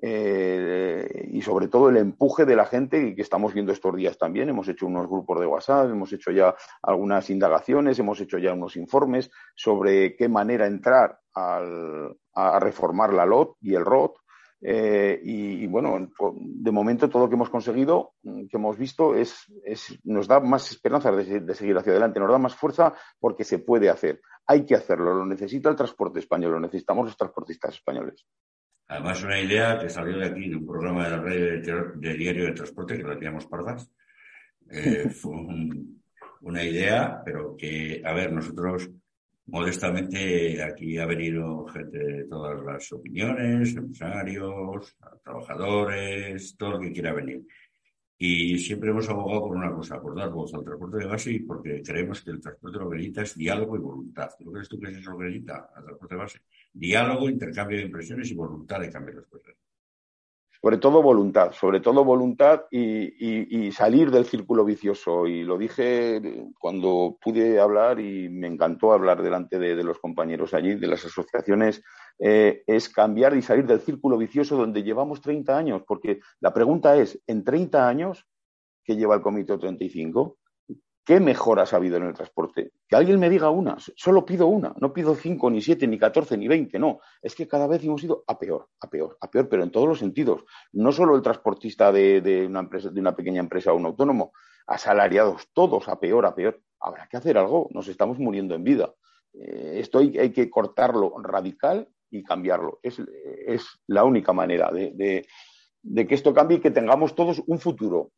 eh, y sobre todo el empuje de la gente que estamos viendo estos días también. Hemos hecho unos grupos de WhatsApp, hemos hecho ya algunas indagaciones, hemos hecho ya unos informes sobre qué manera entrar a reformar la LOT y el ROT. Eh, y, bueno, de momento todo lo que hemos conseguido, que hemos visto, es, nos da más esperanza de, de, seguir hacia adelante, nos da más fuerza porque se puede hacer. Hay que hacerlo, lo necesita el transporte español, lo necesitamos los transportistas españoles. Además, una idea que salió de aquí, de un programa de la red de, diario de transporte que lo hacíamos pardas. Eh, [laughs] fue una idea, pero que, a ver, nosotros modestamente aquí ha venido gente de todas las opiniones, empresarios, trabajadores, todo el que quiera venir. Y siempre hemos abogado por una cosa, por dar voz al transporte de base y porque creemos que el transporte lo que necesita es diálogo y voluntad. ¿Tú crees tú que es eso lo que necesita al transporte de base? diálogo, intercambio de impresiones y voluntad de cambiar las cosas. Sobre todo voluntad, sobre todo voluntad y, salir del círculo vicioso. Y lo dije cuando pude hablar y me encantó hablar delante de, los compañeros allí, de las asociaciones, eh, es cambiar y salir del círculo vicioso donde llevamos 30 años. Porque la pregunta es, en 30 años, ¿qué lleva el Comité 35? ¿Qué mejoras ha habido en el transporte? Que alguien me diga una, solo pido una, no pido cinco, ni siete, ni catorce, ni veinte, no. Es que cada vez hemos ido a peor, a peor, a peor, pero en todos los sentidos. No solo el transportista de, una, empresa, de una pequeña empresa o un autónomo, asalariados, todos a peor, a peor. habrá que hacer algo, nos estamos muriendo en vida. Eh, esto hay, que cortarlo radical y cambiarlo. Es, la única manera de, que esto cambie y que tengamos todos un futuro.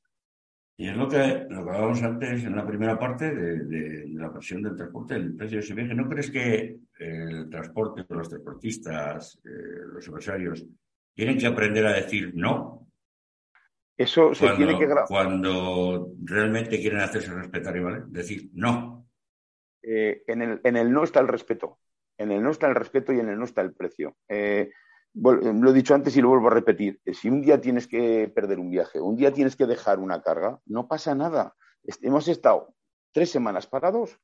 Y es lo que, lo hablábamos antes en la primera parte de, la presión del transporte, el precio de ese viaje. ¿No crees que el transporte, los transportistas, eh, los empresarios, tienen que aprender a decir no? Eso se tiene que Cuando realmente quieren hacerse respetar y ¿vale? decir no. Eh, en, el, en el no está el respeto. En el no está el respeto y en el no está el precio. Eh, lo he dicho antes y lo vuelvo a repetir. Si un día tienes que perder un viaje, un día tienes que dejar una carga, no pasa nada. Hemos estado tres semanas parados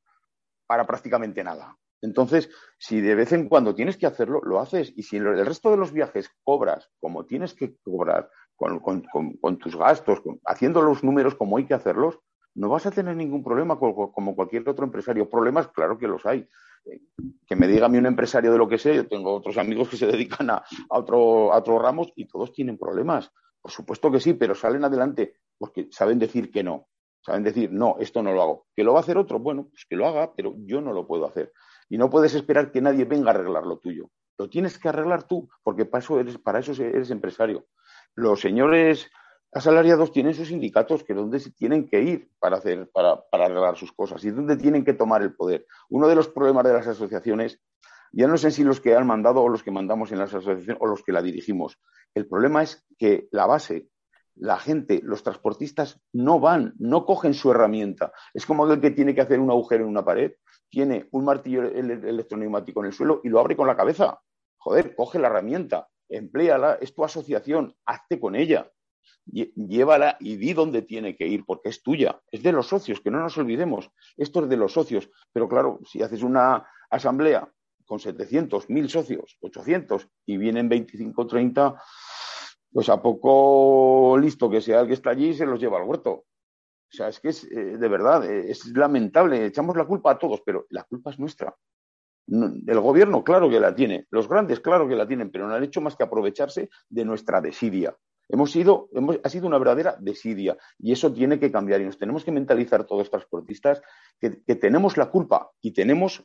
para prácticamente nada. Entonces, si de vez en cuando tienes que hacerlo, lo haces. Y si el resto de los viajes cobras como tienes que cobrar, con, tus gastos, haciendo los números como hay que hacerlos, no vas a tener ningún problema como cualquier otro empresario. Problemas, claro que los hay. Que me diga a mí un empresario de lo que sé, yo tengo otros amigos que se dedican a, otro, a otros ramos y todos tienen problemas. Por supuesto que sí, pero salen adelante porque saben decir que no. Saben decir, no, esto no lo hago. ¿Que lo va a hacer otro? Bueno, pues que lo haga, pero yo no lo puedo hacer. Y no puedes esperar que nadie venga a arreglar lo tuyo. Lo tienes que arreglar tú, porque para eso eres, para eso eres empresario. Los señores asalariados tienen sus sindicatos que es donde se tienen que ir para hacer, para, para arreglar sus cosas y donde tienen que tomar el poder. Uno de los problemas de las asociaciones, ya no sé si los que han mandado o los que mandamos en las asociaciones o los que la dirigimos. El problema es que la base, la gente, los transportistas no van, no cogen su herramienta. Es como aquel que tiene que hacer un agujero en una pared tiene un martillo electroneumático en el suelo y lo abre con la cabeza. Joder, coge la herramienta, empléala, es tu asociación, hazte con ella, llévala y di dónde tiene que ir, porque es tuya, es de los socios, que no nos olvidemos, esto es de los socios. Pero claro, si haces una asamblea con 700, 1000 socios, 800 y vienen 25, 30, pues a poco listo que sea el que está allí se los lleva al huerto. O sea, es que es eh, de verdad, eh, es lamentable. Echamos la culpa a todos, pero la culpa es nuestra. el gobierno, claro que la tiene. Los grandes, claro que la tienen, pero no han hecho más que aprovecharse de nuestra desidia. Hemos sido, hemos, ha sido una verdadera desidia y eso tiene que cambiar y nos tenemos que mentalizar todos los transportistas que, tenemos la culpa y tenemos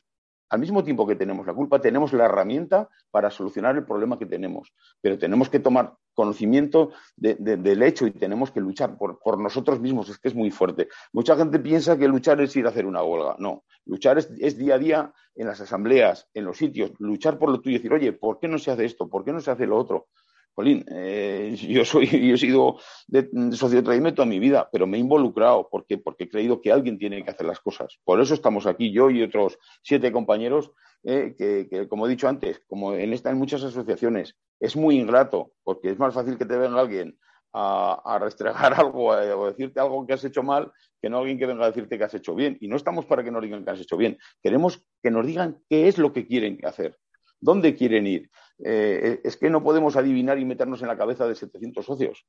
al mismo tiempo que tenemos la culpa, tenemos la herramienta para solucionar el problema que tenemos. Pero tenemos que tomar conocimiento del hecho y tenemos que luchar por, nosotros mismos. Es que es muy fuerte. Mucha gente piensa que luchar es ir a hacer una huelga. No, luchar es, es día a día en las asambleas, en los sitios. Luchar por lo tuyo y decir, oye, ¿por qué no se hace esto? ¿Por qué no se hace lo otro? Jolín, eh, [laughs] yo soy, yo he sido de, de toda mi vida, pero me he involucrado porque, porque he creído que alguien tiene que hacer las cosas. Por eso estamos aquí, yo y otros siete compañeros, eh, que, como he dicho antes, como en esta muchas asociaciones, es muy ingrato, porque es más fácil que te venga alguien a, a restregar [laughs] algo eh, o decirte algo que has hecho mal que no alguien que venga a decirte que has hecho bien. Y no estamos para que nos digan que has hecho bien, queremos que nos digan qué es lo que quieren hacer. ¿Dónde quieren ir? Eh, es que no podemos adivinar y meternos en la cabeza de 700 socios,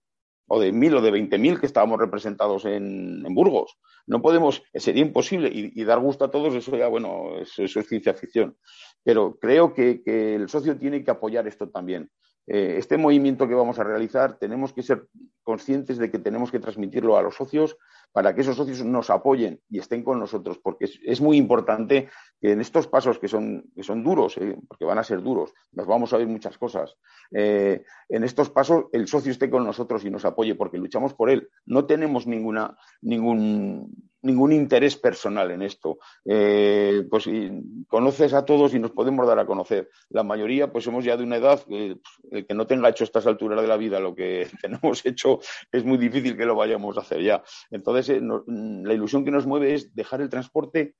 o de 1.000 o de 20.000 que estábamos representados en, Burgos. No podemos, sería imposible, y, dar gusto a todos, eso ya, bueno, eso, es ciencia ficción. Pero creo que, el socio tiene que apoyar esto también. Eh, este movimiento que vamos a realizar tenemos que ser conscientes de que tenemos que transmitirlo a los socios para que esos socios nos apoyen y estén con nosotros, porque es, muy importante que en estos pasos que son, que son duros, eh, porque van a ser duros, nos vamos a ver muchas cosas, eh, en estos pasos el socio esté con nosotros y nos apoye, porque luchamos por él. No tenemos ninguna, ningún, ningún interés personal en esto. Eh, pues conoces a todos y nos podemos dar a conocer. La mayoría, pues somos ya de una edad, que el que no tenga hecho estas alturas de la vida lo que [laughs] tenemos hecho, es muy difícil que lo vayamos a hacer ya. Entonces, eh, la ilusión que nos mueve es dejar el transporte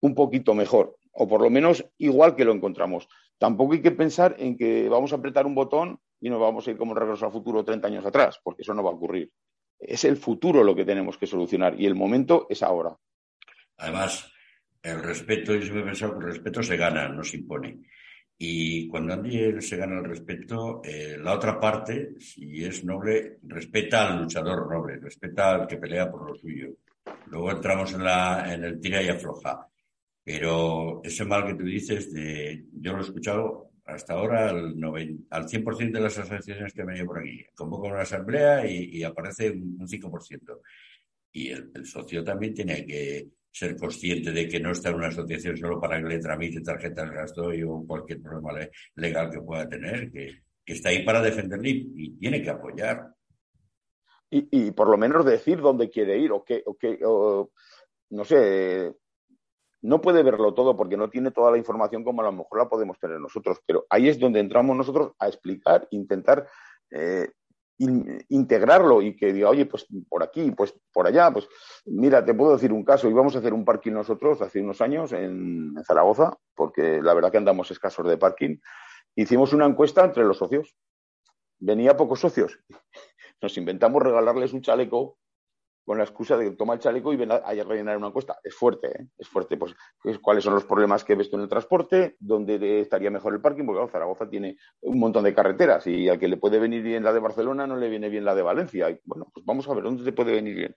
un poquito mejor, o por lo menos igual que lo encontramos. Tampoco hay que pensar en que vamos a apretar un botón y nos vamos a ir como regreso al futuro 30 años atrás, porque eso no va a ocurrir es el futuro lo que tenemos que solucionar y el momento es ahora. Además, el respeto, yo siempre he pensado que el respeto se gana, no se impone. Y cuando Andy se gana el respeto, eh, la otra parte, si es noble, respeta al luchador noble, respeta al que pelea por lo suyo. Luego entramos en, la, en el tira y afloja. Pero ese mal que tú dices, de, yo lo he escuchado hasta ahora al, 100% de las asociaciones que han venido por aquí. Convoca una asamblea y, aparece un, 5%. Y el, socio también tiene que, ser consciente de que no está en una asociación solo para que le tramite tarjetas de gasto o cualquier problema legal que pueda tener, que, está ahí para defenderle y, tiene que apoyar. Y, por lo menos decir dónde quiere ir o qué, o qué no sé, no puede verlo todo porque no tiene toda la información como a lo mejor la podemos tener nosotros, pero ahí es donde entramos nosotros a explicar, intentar eh, integrarlo y que diga, oye, pues por aquí, pues por allá, pues mira, te puedo decir un caso, íbamos a hacer un parking nosotros hace unos años en, Zaragoza, porque la verdad que andamos escasos de parking, hicimos una encuesta entre los socios, venía pocos socios, [laughs] nos inventamos regalarles un chaleco con la excusa de que toma el chaleco y ven a, rellenar una encuesta. Es fuerte, ¿eh? es fuerte. Pues, ¿cuáles son los problemas que ves tú en el transporte? ¿Dónde estaría mejor el parking? Porque Zaragoza tiene un montón de carreteras y al que le puede venir bien la de Barcelona no le viene bien la de Valencia. bueno, pues vamos a ver dónde te puede venir bien.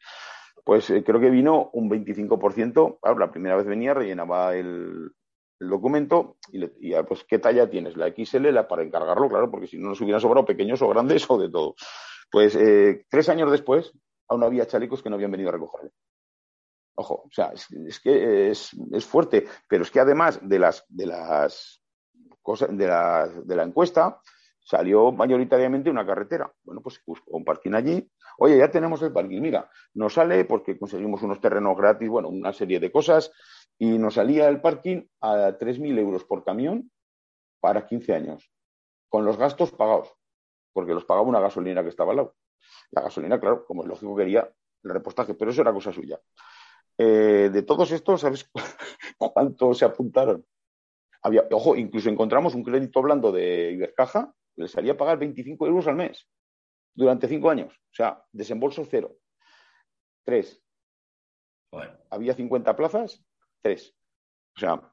Pues eh, creo que vino un 25%. la primera vez venía, rellenaba el, documento y, le, pues qué talla tienes, la XL la para encargarlo, claro, porque si no nos hubieran sobrado pequeños o grandes o de todo. Pues eh, tres años después aún había chalecos que no habían venido a recogerle. Ojo, o sea, es, que es, fuerte, pero es que además de las, de las cosas, de la, encuesta, salió mayoritariamente una carretera. Bueno, pues un parking allí. Oye, ya tenemos el parking. Mira, nos sale porque conseguimos unos terrenos gratis, bueno, una serie de cosas, y nos salía el parking a 3.000 euros por camión para 15 años, con los gastos pagados, porque los pagaba una gasolina que estaba al lado. La gasolina, claro, como es lógico, quería el repostaje, pero eso era cosa suya. Eh, de todos estos, ¿sabes [laughs] cuántos se apuntaron? Había, ojo, incluso encontramos un crédito blando de Ibercaja que les haría pagar 25 euros al mes durante cinco años. O sea, desembolso cero. Tres. Había 50 plazas, tres. O sea,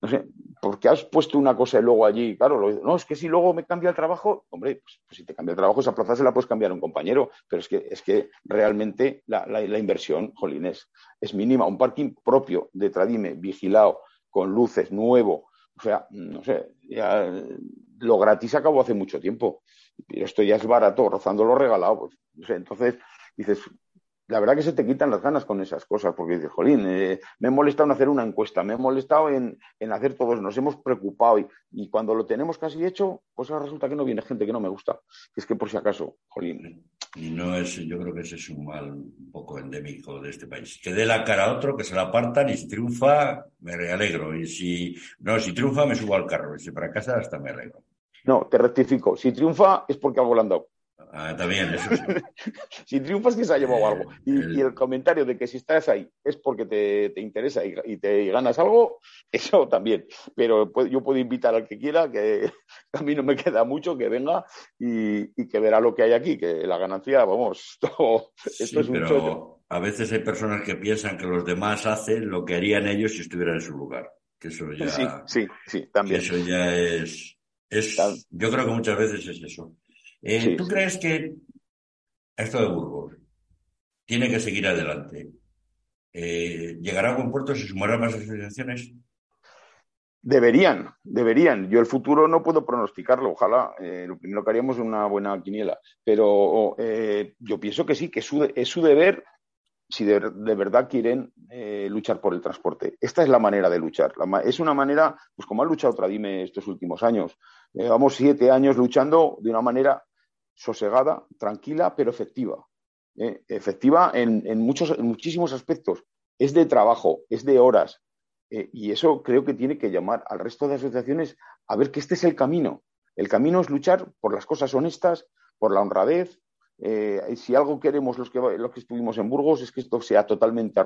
no sé, porque has puesto una cosa y luego allí, claro, no, es que si luego me cambia el trabajo, hombre, pues, pues, si te cambia el trabajo, esa plaza se la puedes cambiar a un compañero, pero es que, es que realmente la, inversión, jolines, es mínima. Un parking propio de Tradime, vigilado, con luces, nuevo, o sea, no sé, ya lo gratis acabó hace mucho tiempo. Pero esto ya es barato, rozando lo regalado. Pues, no sé, entonces dices, la verdad que se te quitan las ganas con esas cosas, porque dices, jolín, eh, me he molestado en hacer una encuesta, me he molestado en, hacer todo eso, nos hemos preocupado y, cuando lo tenemos casi hecho, pues resulta que no viene gente que no me gusta. Es que por si acaso, jolín. Y no es, yo creo que ese es un mal un poco endémico de este país. Que dé la cara a otro, que se la apartan y si triunfa, me alegro. Y si no, si triunfa, me subo al carro. Y si para casa, hasta me alegro. No, te rectifico. Si triunfa es porque algo le han dado. Ah, también, eso [laughs] si triunfas que se ha llevado algo. Y el... comentario de que si estás ahí es porque te, interesa y, te ganas algo, [laughs] eso también. Pero yo puedo invitar al que quiera, que [laughs] a mí no me queda mucho, que venga y, que verá lo que hay aquí, que la ganancia, vamos, todo, esto es un pero A veces hay personas que piensan que los demás hacen lo que harían ellos si estuvieran en su lugar. Que eso ya, sí, sí, sí, también. eso ya es, es yo creo que muchas veces es eso. Eh, ¿Tú crees que esto de Burgos tiene que seguir adelante? Eh, ¿Llegará a buen puerto? ¿Se sumarán más asociaciones? Deberían, deberían. Yo el futuro no puedo pronosticarlo, ojalá. Eh, lo primero que haríamos es una buena quiniela. Pero yo pienso que sí, que es su deber si de, verdad quieren luchar por el transporte. Esta es la manera de luchar. es una manera, pues como ha luchado Tradime estos últimos años. Llevamos siete años luchando de una manera sosegada, tranquila, pero efectiva. ¿eh? Efectiva en, muchos, muchísimos aspectos. Es de trabajo, es de horas. Eh, y eso creo que tiene que llamar al resto de asociaciones a ver que este es el camino. El camino es luchar por las cosas honestas, por la honradez. Eh, si algo queremos los que, los que estuvimos en Burgos es que esto sea totalmente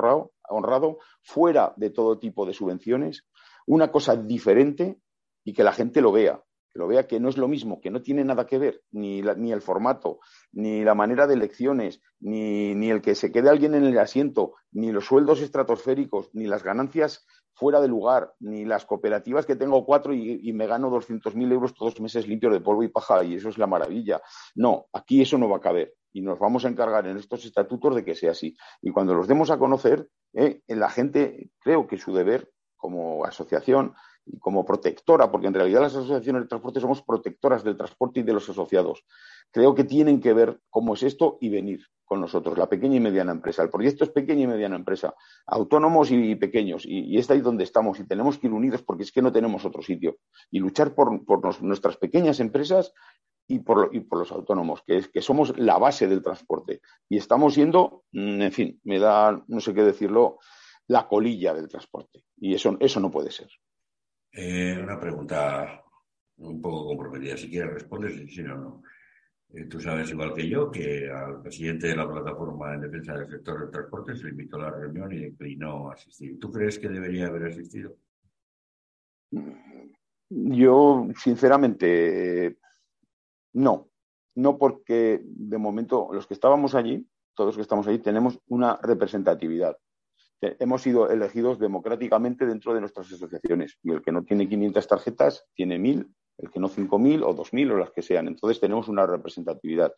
honrado, fuera de todo tipo de subvenciones, una cosa diferente y que la gente lo vea que lo vea que no es lo mismo, que no tiene nada que ver, ni, ni el formato, ni la manera de elecciones, ni, ni, el que se quede alguien en el asiento, ni los sueldos estratosféricos, ni las ganancias fuera de lugar, ni las cooperativas que tengo cuatro y, me gano 200.000 euros todos los meses limpios de polvo y paja, y eso es la maravilla. No, aquí eso no va a caber y nos vamos a encargar en estos estatutos de que sea así. Y cuando los demos a conocer, eh, la gente, creo que su deber como asociación como protectora, porque en realidad las asociaciones de transporte somos protectoras del transporte y de los asociados. Creo que tienen que ver cómo es esto y venir con nosotros, la pequeña y mediana empresa. El proyecto es pequeña y mediana empresa, autónomos y pequeños, y, está ahí donde estamos y tenemos que ir unidos porque es que no tenemos otro sitio. Y luchar por, nuestras pequeñas empresas y por, los autónomos, que, es, que somos la base del transporte. Y estamos siendo, mm, en fin, me da, no sé qué decirlo, la colilla del transporte. Y eso, eso no puede ser. Eh, una pregunta un poco comprometida. Si quieres respondes, si no, no. Eh, tú sabes igual que yo que al presidente de la plataforma en defensa del sector del transporte se le invitó a la reunión y declinó asistir. ¿Tú crees que debería haber asistido? Yo, sinceramente, no. No porque de momento los que estábamos allí, todos los que estamos allí, tenemos una representatividad hemos sido elegidos democráticamente dentro de nuestras asociaciones y el que no tiene 500 tarjetas tiene 1000, el que no 5000 o 2000 o las que sean. Entonces tenemos una representatividad.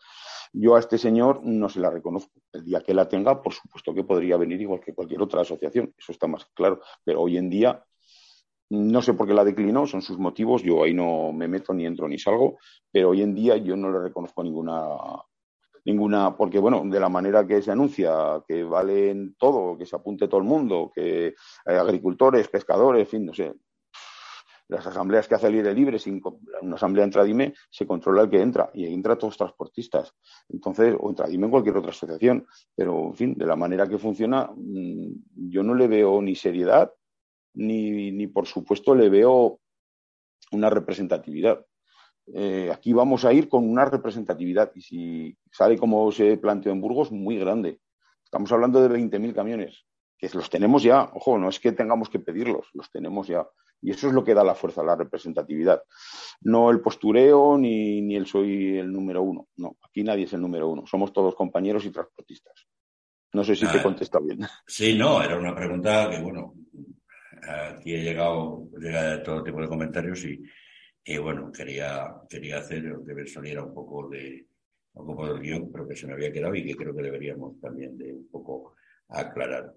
Yo a este señor no se la reconozco. El día que la tenga, por supuesto que podría venir igual que cualquier otra asociación, eso está más claro. Pero hoy en día no sé por qué la declinó, son sus motivos, yo ahí no me meto ni entro ni salgo, pero hoy en día yo no le reconozco ninguna ninguna, porque bueno, de la manera que se anuncia, que valen todo, que se apunte todo el mundo, que hay agricultores, pescadores, en fin, no sé. Las asambleas que hace el aire libre, sin, una asamblea entra dime, se controla el que entra y entra todos transportistas. Entonces, o entra dime en cualquier otra asociación. Pero, en fin, de la manera que funciona, mm, yo no le veo ni seriedad, ni, ni por supuesto le veo una representatividad. Eh, aquí vamos a ir con una representatividad y si sale como se planteó en Burgos, muy grande. Estamos hablando de 20.000 camiones, que los tenemos ya, ojo, no es que tengamos que pedirlos, los tenemos ya. Y eso es lo que da la fuerza, la representatividad. No el postureo ni, ni el soy el número uno. No, aquí nadie es el número uno. Somos todos compañeros y transportistas. No sé si te he contestado bien. Sí, no, era una pregunta que, bueno, aquí he llegado, llega todo tipo de comentarios y, y bueno, quería, quería hacer que me saliera un poco de un poco del guion, pero que se me había quedado y que creo que deberíamos también de un poco aclarar.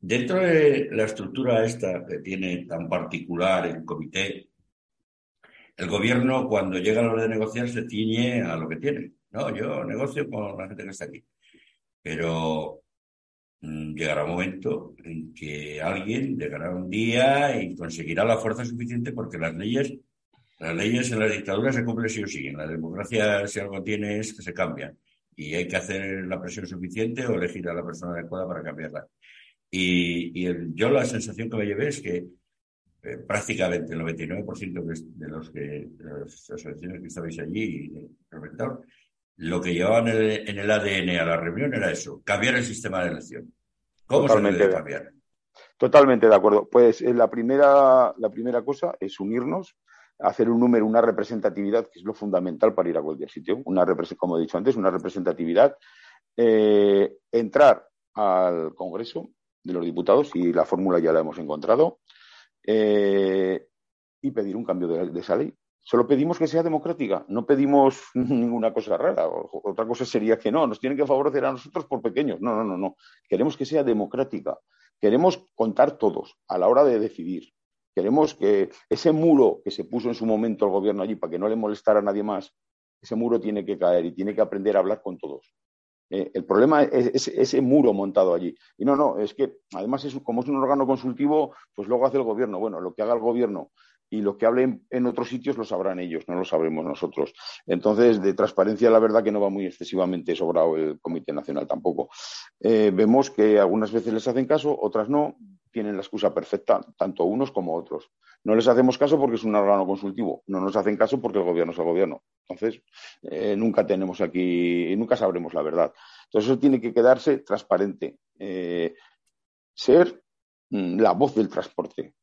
Dentro de la estructura esta que tiene tan particular el comité, el gobierno cuando llega a la hora de negociar se tiñe a lo que tiene. No, yo negocio con la gente que está aquí. Pero mm, llegará un momento en que alguien llegará un día y conseguirá la fuerza suficiente porque las leyes las leyes en la dictadura se cumplen sí o sí. En la democracia, si algo tiene, es que se cambian. Y hay que hacer la presión suficiente o elegir a la persona adecuada para cambiarla. Y, yo la sensación que me llevé es que eh, prácticamente el 99% de los que, de las asociaciones que estabais allí, lo que llevaban en el, ADN a la reunión era eso, cambiar el sistema de elección. ¿Cómo se puede cambiar? Totalmente de acuerdo. Pues eh, la primera, la primera cosa es unirnos, hacer un número, una representatividad, que es lo fundamental para ir a cualquier sitio, una como he dicho antes, una representatividad, eh, entrar al Congreso de los Diputados, y la fórmula ya la hemos encontrado, eh, y pedir un cambio de, esa ley. Solo pedimos que sea democrática, no pedimos [laughs] ninguna cosa rara. Otra cosa sería que no, nos tienen que favorecer a nosotros por pequeños. No, no, no, no. Queremos que sea democrática. Queremos contar todos a la hora de decidir. Queremos que ese muro que se puso en su momento el gobierno allí para que no le molestara a nadie más, ese muro tiene que caer y tiene que aprender a hablar con todos. Eh, el problema es, ese muro montado allí. Y no, no, es que además es, como es un órgano consultivo, pues luego hace el gobierno. Bueno, lo que haga el gobierno y lo que hablen en otros sitios lo sabrán ellos, no lo sabremos nosotros. Entonces, de transparencia, la verdad que no va muy excesivamente sobrado el Comité Nacional tampoco. Eh, vemos que algunas veces les hacen caso, otras no, tienen la excusa perfecta, tanto unos como otros. No les hacemos caso porque es un órgano consultivo, no nos hacen caso porque el gobierno es el gobierno. Entonces, eh, nunca tenemos aquí, nunca sabremos la verdad. Entonces, eso tiene que quedarse transparente. Eh, ser mm, la voz del transporte,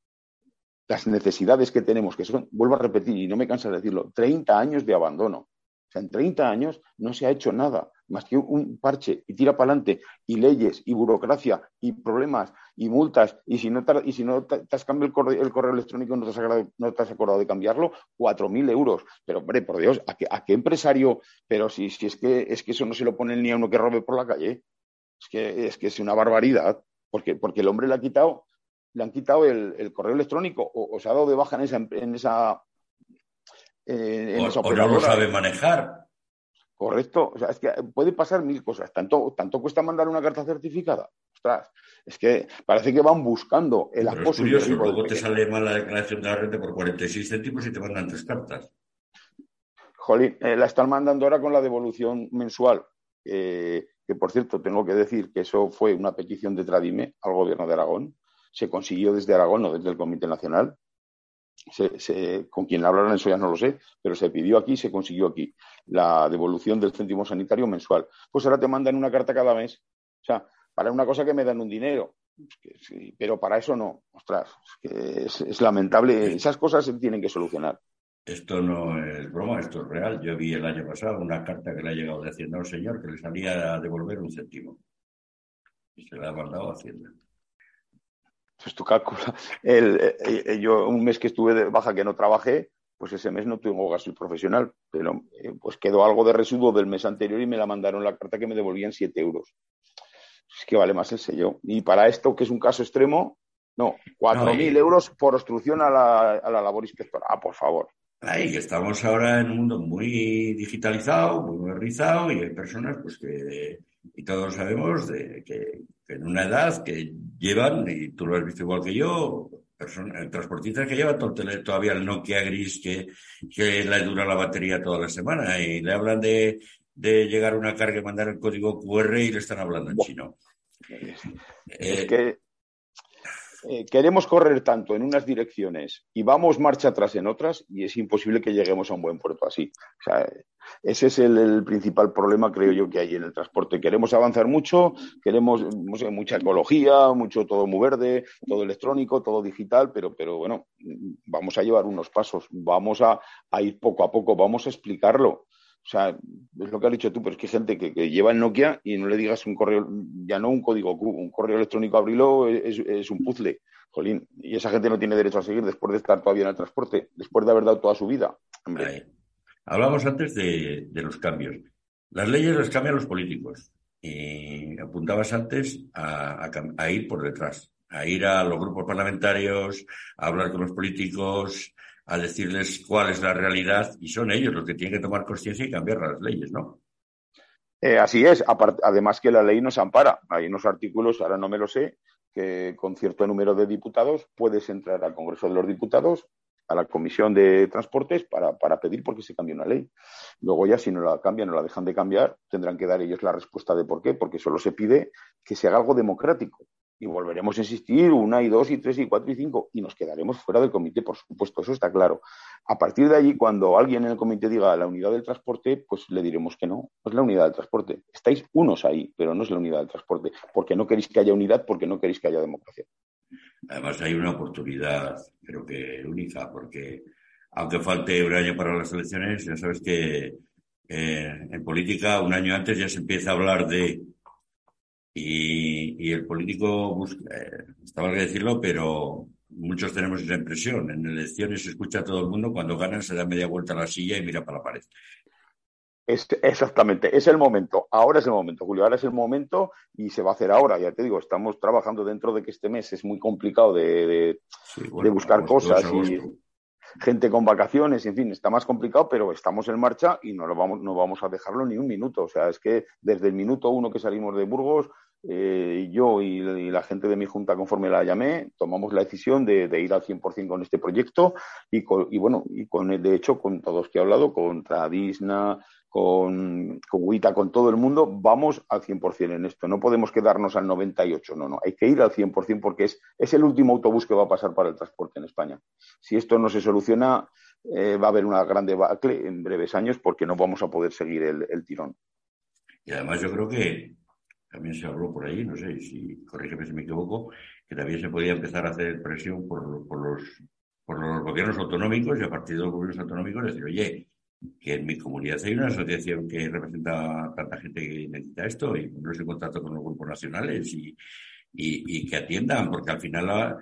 las necesidades que tenemos, que son, vuelvo a repetir y no me cansa de decirlo, 30 años de abandono. O sea, en 30 años no se ha hecho nada más que un parche y tira para adelante y leyes y burocracia y problemas y multas y si no te, y si no te, has cambiado el correo, electrónico no te, has acordado, no te has acordado de cambiarlo, 4.000 euros. Pero hombre, por Dios, ¿a qué, a qué empresario? Pero si, si es, que, es que eso no se lo pone ni a uno que robe por la calle. Es que es, que es una barbaridad porque, porque el hombre le ha quitado le han quitado el, correo electrónico o, se ha dado de baja en esa, en esa, eh, o, no lo sabe manejar. Correcto. O sea, es que puede pasar mil cosas. Tanto, tanto cuesta mandar una carta certificada. Ostras, es que parece que van buscando el acoso. Es curioso, luego te sale mal la declaración de la renta por 46 céntimos y te mandan tres cartas. Jolín, eh, la están mandando ahora con la devolución mensual. que por cierto, tengo que decir que eso fue una petición de Tradime al gobierno de Aragón se consiguió desde Aragón, no desde el Comité Nacional. con quien hablaron eso ya no lo sé, pero se pidió aquí, se consiguió aquí la devolución del céntimo sanitario mensual. Pues ahora te mandan una carta cada mes. O sea, para una cosa que me dan un dinero, pero para eso no. Ostras, es, lamentable. Esas cosas se tienen que solucionar. Esto no es broma, esto es real. Yo vi el año pasado una carta que le ha llegado de Hacienda a un señor que le salía a devolver un céntimo. Y se la ha mandado a Hacienda. Pues tú calcula. [laughs] El, eh, eh, yo un mes que estuve de baja que no trabajé, pues ese mes no tengo gasto profesional, pero eh, pues quedó algo de residuo del mes anterior y me la mandaron la carta que me devolvían 7 euros. Es que vale más el sello. Y para esto, que es un caso extremo, no, 4.000 euros por obstrucción a la, a la labor inspectora. Ah, por favor. Ahí estamos ahora en un mundo muy digitalizado, muy modernizado y hay personas pues que, y todos sabemos de que en una edad que llevan, y tú lo has visto igual que yo, transportistas que llevan todavía el Nokia gris que, que le dura la batería toda la semana y le hablan de, de llegar a una carga y mandar el código QR y le están hablando en chino. Es eh, que eh, queremos correr tanto en unas direcciones y vamos marcha atrás en otras y es imposible que lleguemos a un buen puerto así. ese es el, principal problema, creo yo, que hay en el transporte. Queremos avanzar mucho, queremos mucha ecología, mucho todo muy verde, todo electrónico, todo digital, pero bueno, vamos a llevar unos pasos, vamos a ir poco a poco, vamos a explicarlo. O sea, es lo que has dicho tú, pero es que hay gente que, lleva el Nokia y no le digas un correo, ya no un código un correo electrónico abrilo es, un puzzle. Jolín, y esa gente no tiene derecho a seguir después de estar todavía en el transporte, después de haber dado toda su vida. Hablamos antes de, los cambios. Las leyes las cambian los políticos. Y apuntabas antes a ir por detrás, a ir a los grupos parlamentarios, a hablar con los políticos, a decirles cuál es la realidad y son ellos los que tienen que tomar conciencia y cambiar las leyes, ¿no? Eh, así es, además que la ley nos ampara. Hay unos artículos, ahora no me lo sé, que con cierto número de diputados puedes entrar al Congreso de los Diputados, a la Comisión de Transportes, para, para pedir por qué se cambie una ley. Luego ya si no la cambian o la dejan de cambiar, tendrán que dar ellos la respuesta de por qué, porque solo se pide que se haga algo democrático y volveremos a insistir una y dos y tres y cuatro y cinco y nos quedaremos fuera del comité, por supuesto, eso está claro. A partir de allí, cuando alguien en el comité diga la unidad del transporte, pues le diremos que no, no es la unidad del transporte. Estáis unos ahí, pero no es la unidad del transporte, porque no queréis que haya unidad, porque no queréis que haya democracia. Además, hay una oportunidad, creo que única, porque aunque falte un año para las elecciones, ya sabes que eh, en política un año antes ya se empieza a hablar de y, el político busca, eh, está que decirlo, pero muchos tenemos esa impresión. En elecciones se escucha a todo el mundo, cuando ganan se da media vuelta a la silla y mira para la pared. exactamente, es el momento. Ahora es el momento, Julio. Ahora es el momento y se va a hacer ahora. Ya te digo, estamos trabajando dentro de que este mes es muy complicado de, buscar cosas y gente con vacaciones, en fin, está más complicado, pero estamos en marcha y no, lo vamos, no vamos a dejarlo ni un minuto. O sea, es que desde el minuto uno que salimos de Burgos, eh, yo y, la gente de mi junta, conforme la llamé, tomamos la decisión de, ir al 100% con este proyecto y, bueno, y con, de hecho, con todos que he hablado, con Tradisna, con, con Wita, con todo el mundo, vamos al 100% en esto. No podemos quedarnos al 98, no, no. Hay que ir al 100% porque es, es el último autobús que va a pasar para el transporte en España. Si esto no se soluciona, eh, va a haber una gran debacle en breves años porque no vamos a poder seguir el tirón. Y además yo creo que también se habló por ahí, no sé si, corrígeme si me equivoco, que también se podía empezar a hacer presión por, los, por los gobiernos autonómicos y a partir de los gobiernos autonómicos decir, oye, que en mi comunidad hay una asociación que representa a tanta gente que necesita esto y no en contacto con los grupos nacionales y, y, que atiendan, porque al final la,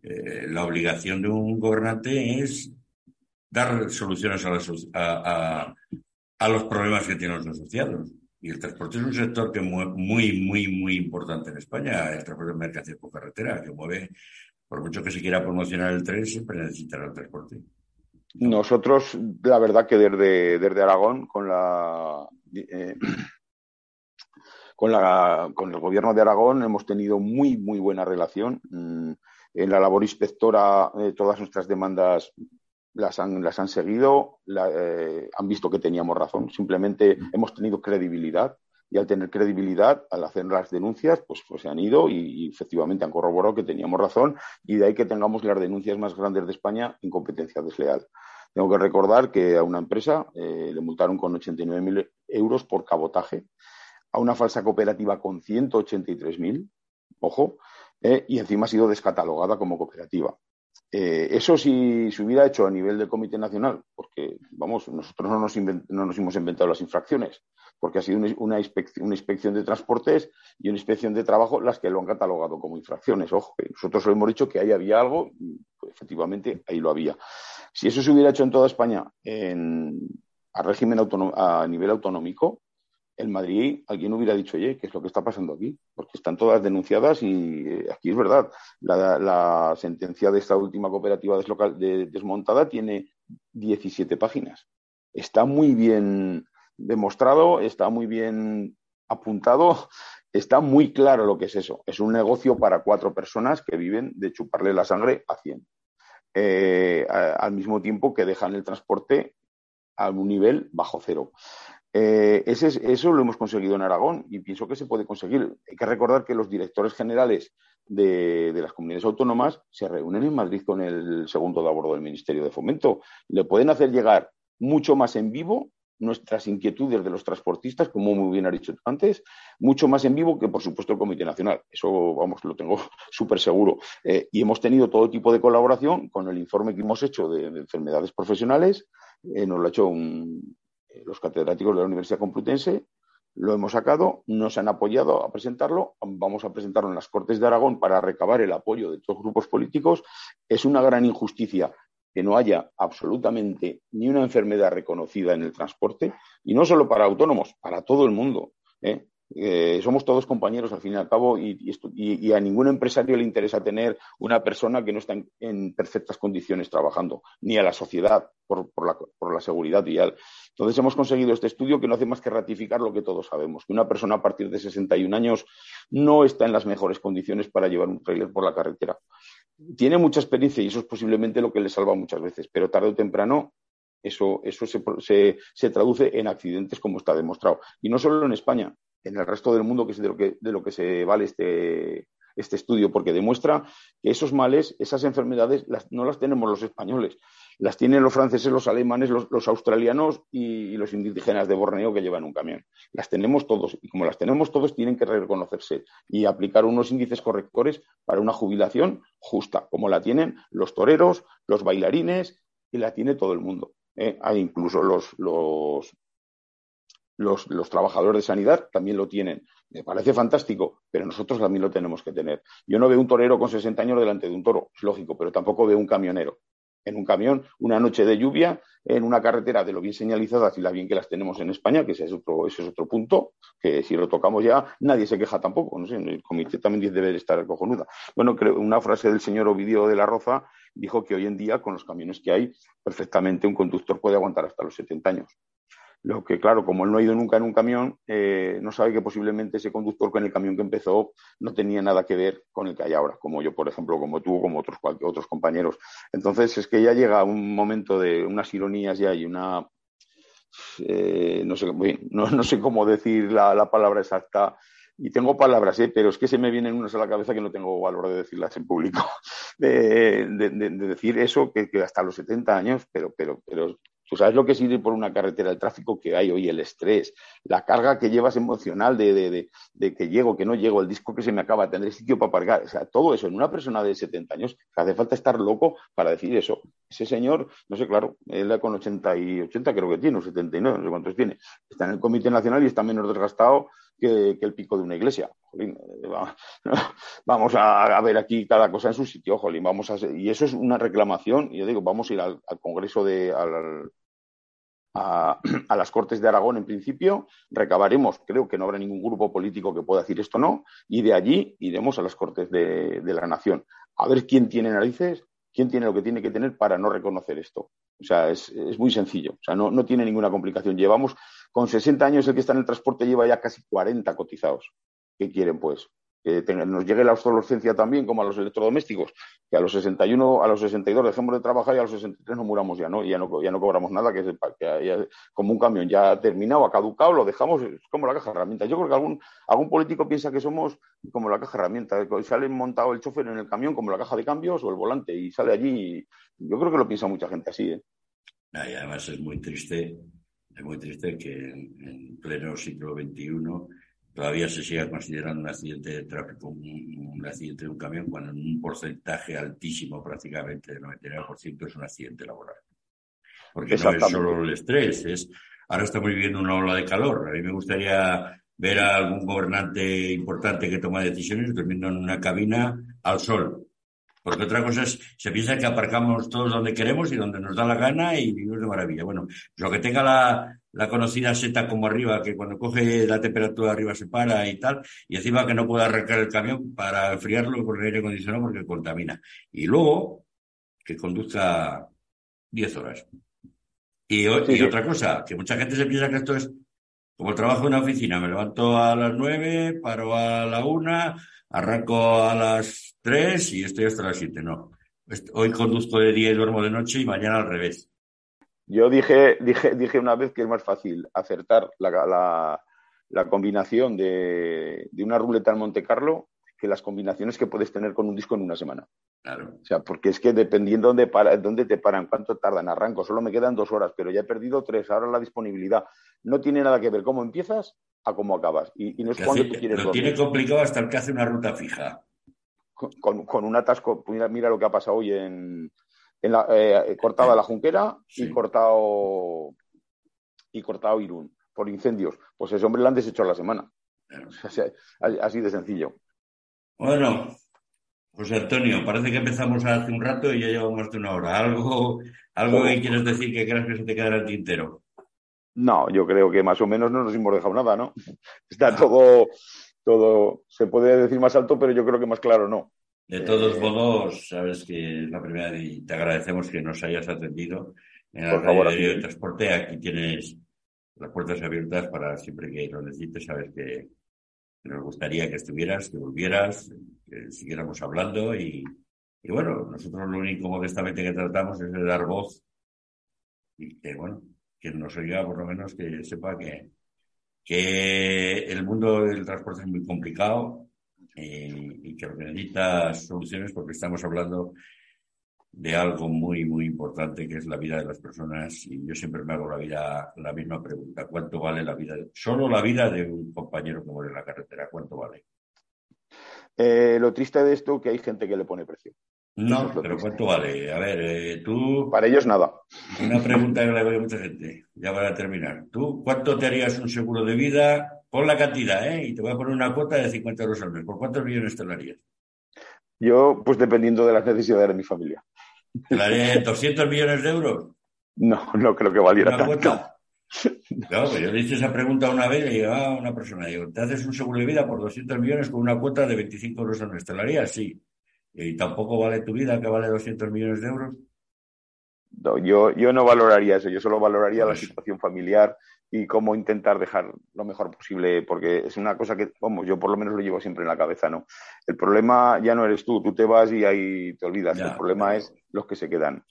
eh, la, obligación de un gobernante es dar soluciones a, a, a los problemas que tienen los asociados. Y el transporte es un sector que muy, muy, muy, muy importante en España, el transporte de mercancías por carretera, que mueve por mucho que se quiera promocionar el tren, siempre necesitará el transporte. Nosotros, la verdad que desde, desde Aragón, con la, eh, con, la, con el gobierno de Aragón, hemos tenido muy, muy buena relación. Mm, en la labor inspectora, eh, todas nuestras demandas las han, las han seguido, eh, han visto que teníamos razón. Simplemente hemos tenido credibilidad y al tener credibilidad, al hacer las denuncias, pues, pues se han ido y, efectivamente han corroborado que teníamos razón y de ahí que tengamos las denuncias más grandes de España en competencia desleal. Tengo que recordar que a una empresa eh, le multaron con 89.000 euros por cabotaje, a una falsa cooperativa con 183.000, ojo, eh, y encima ha sido descatalogada como cooperativa. Eh, eso sí se hubiera hecho a nivel del Comité Nacional, porque, vamos, nosotros no nos, no nos hemos inventado las infracciones, porque ha sido una, inspección, de transportes y una inspección de trabajo las que lo han catalogado como infracciones. Ojo, nosotros hemos dicho que ahí había algo, pues, efectivamente ahí lo había. Si eso se hubiera hecho en toda España a régimen a nivel autonómico, en Madrid alguien hubiera dicho, oye, ¿qué es lo que está pasando aquí? Porque están todas denunciadas y eh, aquí es verdad. La, sentencia de esta última cooperativa desmontada tiene 17 páginas. Está muy bien demostrado, está muy bien apuntado, está muy claro lo que es eso. Es un negocio para cuatro personas que viven de chuparle la sangre a 100. Eh, al mismo tiempo que dejan el transporte a un nivel bajo cero. Eh, eso lo hemos conseguido en Aragón y pienso que se puede conseguir. Hay que recordar que los directores generales de, las comunidades autónomas se reúnen en Madrid con el segundo de abordo del Ministerio de Fomento. Le pueden hacer llegar mucho más en vivo nuestras inquietudes de los transportistas, como muy bien ha dicho antes, mucho más en vivo que, por supuesto, el Comité Nacional. Eso, vamos, lo tengo [laughs] súper seguro. Eh, y hemos tenido todo tipo de colaboración con el informe que hemos hecho de, enfermedades profesionales. Eh, nos lo ha hecho los catedráticos de la Universidad Complutense. Lo hemos sacado, nos han apoyado a presentarlo. Vamos a presentarlo en las Cortes de Aragón para recabar el apoyo de todos los grupos políticos. Es una gran injusticia que no haya absolutamente ni una enfermedad reconocida en el transporte, y no solo para autónomos, para todo el mundo. ¿eh? Eh, somos todos compañeros al fin y al cabo y, a ningún empresario le interesa tener una persona que no está en, perfectas condiciones trabajando, ni a la sociedad por, la, seguridad vial. Entonces hemos conseguido este estudio que no hace más que ratificar lo que todos sabemos, que una persona a partir de 61 años no está en las mejores condiciones para llevar un trailer por la carretera tiene mucha experiencia y eso es posiblemente lo que le salva muchas veces, pero tarde o temprano eso, se, traduce en accidentes como está demostrado. Y no solo en España, en el resto del mundo, que es de lo que, de lo que se vale este, este estudio, porque demuestra que esos males, esas enfermedades, no las tenemos los españoles, las tienen los franceses, los alemanes, los, australianos y, los indígenas de Borneo que llevan un camión. Las tenemos todos y como las tenemos todos tienen que reconocerse y aplicar unos índices correctores para una jubilación justa, como la tienen los toreros, los bailarines y la tiene todo el mundo. ¿eh? Hay incluso los, los, los, trabajadores de sanidad también lo tienen. Me parece fantástico, pero nosotros también lo tenemos que tener. Yo no veo un torero con 60 años delante de un toro, es lógico, pero tampoco veo un camionero en un camión, una noche de lluvia, en una carretera de lo bien señalizadas y la bien que las tenemos en España, que ese es otro, es otro punto, que si lo tocamos ya, nadie se queja tampoco. No sé, el comité también debe estar cojonuda. Bueno, creo, una frase del señor Ovidio de la Roza dijo que hoy en día, con los camiones que hay, perfectamente un conductor puede aguantar hasta los 70 años. Lo que, claro, como él no ha ido nunca en un camión, eh, no sabe que posiblemente ese conductor con el camión que empezó no tenía nada que ver con el que hay ahora, como yo, por ejemplo, como tú, como otros, otros compañeros. Entonces, es que ya llega un momento de unas ironías ya y una. Eh, no, sé, no, sé cómo decir la, palabra exacta, y tengo palabras, ¿eh? pero es que se me vienen unas a la cabeza que no tengo valor de decirlas en público. [laughs] De, decir eso, que, que, hasta los 70 años, pero, pero Tú sabes lo que es ir por una carretera, el tráfico que hay hoy, el estrés, la carga que llevas emocional de, que llego, que no llego, el disco que se me acaba, tendré sitio para aparcar. O sea, todo eso en una persona de 70 años, hace falta estar loco para decir eso. Ese señor, no sé, claro, él con 80 y 80 creo que tiene, o 79, no sé cuántos tiene. Está en el Comité Nacional y está menos desgastado que, el pico de una iglesia. Eh, [laughs] vamos a, ver aquí cada cosa en su sitio, jolín, vamos a y eso es una reclamación, y yo digo, vamos a ir al, Congreso de, [clears throat] a, las Cortes de Aragón en principio, recabaremos, creo que no habrá ningún grupo político que pueda decir esto no, y de allí iremos a las Cortes de, la Nación. a ver quién tiene narices, quién tiene lo que tiene que tener para no reconocer esto. O sea, es, muy sencillo. O sea, no, no, tiene ninguna complicación. Llevamos, con 60 años, el que está en el transporte lleva ya casi 40 cotizados. ¿Qué quieren, pues? que nos llegue la obsolescencia también, como a los electrodomésticos, que a los 61, a los 62 dejemos de trabajar y a los 63 no muramos ya, ¿no? Y ya no, ya no cobramos nada, que, es, que como un camión ya terminado, ha caducado, lo dejamos, como la caja de herramientas. Yo creo que algún, algún político piensa que somos como la caja de herramientas, sale montado el chofer en el camión como la caja de cambios o el volante y sale allí. yo creo que lo piensa mucha gente así, ¿eh? Y además es muy triste, es muy triste que en pleno siglo XXI todavía se siga considerando un accidente de tráfico un, accidente de un camión cuando en un porcentaje altísimo, prácticamente del 99%, es un accidente laboral. Porque no es solo el estrés, es ahora estamos viviendo una ola de calor. A mí me gustaría ver a algún gobernante importante que toma decisiones durmiendo en una cabina al sol. Porque otra cosa es, se piensa que aparcamos todos donde queremos y donde nos da la gana y vivimos de maravilla. Bueno, lo que tenga la, la conocida seta como arriba, que cuando coge la temperatura arriba se para y tal, y encima que no pueda arrancar el camión para enfriarlo con el aire acondicionado porque contamina. Y luego, que conduzca 10 horas. Y, otra cosa, que mucha gente se piensa que esto es como trabajo en una oficina. Me levanto a las 9, paro a la 1, arranco a las 3 y estoy hasta las 7. No. Hoy conduzco de día y duermo de noche y mañana al revés. Yo dije, dije, dije una vez que es más fácil acertar la, la, combinación de, de, una ruleta en Monte Carlo que las combinaciones que puedes tener con un disco en una semana. Claro. O sea, porque es que dependiendo dónde, para, dónde te paran, cuánto tardan, arranco, solo me quedan dos horas, pero ya he perdido tres, ahora la disponibilidad. No tiene nada que ver cómo empiezas a cómo acabas. Y, no es cuando tú quieres Lo tiene complicado hasta el que hace una ruta fija. Con, con, un atasco, mira, mira, lo que ha pasado hoy en, en la, eh, cortado la Junquera y cortado y cortado Irún por incendios. Pues ese hombre lo han deshecho a la semana. Así, de sencillo. Bueno, José Antonio, parece que empezamos hace un rato y ya llevamos más de una hora. ¿Algo, algo que quieres decir que creas que se te quedará el tintero? No, yo creo que más o menos no nos hemos dejado nada, ¿no? [laughs] Está todo, todo, se puede decir más alto, pero yo creo que más claro no. De todos eh, modos, sabes que es la primera y te agradecemos que nos hayas atendido en el radio de transporte. Aquí tienes las puertas abiertas para siempre que lo necesites. Sabes que nos gustaría que estuvieras, que volvieras, que siguiéramos hablando y, y bueno, nosotros lo único modestamente que tratamos es de dar voz y que bueno, quien nos oiga por lo menos que sepa que, que el mundo del transporte es muy complicado, y, que necesita soluciones porque estamos hablando de algo muy, muy importante que es la vida de las personas y yo siempre me hago la vida la misma pregunta. ¿Cuánto vale la vida? solo la vida de un compañero que muere en la carretera, ¿cuánto vale? Eh, lo triste de esto es que hay gente que le pone precio. No, pero ¿cuánto vale? A ver, eh, tú... Para ellos nada. Una pregunta que le hago a mucha gente, ya para terminar. ¿Tú cuánto te harías un seguro de vida Pon la cantidad, ¿eh? Y te voy a poner una cuota de 50 euros al mes. ¿Por cuántos millones te lo harías? Yo, pues dependiendo de las necesidades de mi familia. ¿Te la haría 200 millones de euros? No, no creo que valiera ¿Una tanto. Cuota? Claro, pues yo le hice esa pregunta una vez y llegaba una persona. Digo, ¿te haces un seguro de vida por 200 millones con una cuota de 25 euros al mes? ¿Te la harías? Sí. ¿Y tampoco vale tu vida que vale 200 millones de euros? No, yo, yo no valoraría eso. Yo solo valoraría la pues situación familiar y cómo intentar dejar lo mejor posible, porque es una cosa que, vamos, yo por lo menos lo llevo siempre en la cabeza, ¿no? El problema ya no eres tú, tú te vas y ahí te olvidas. el problema es los que se quedan.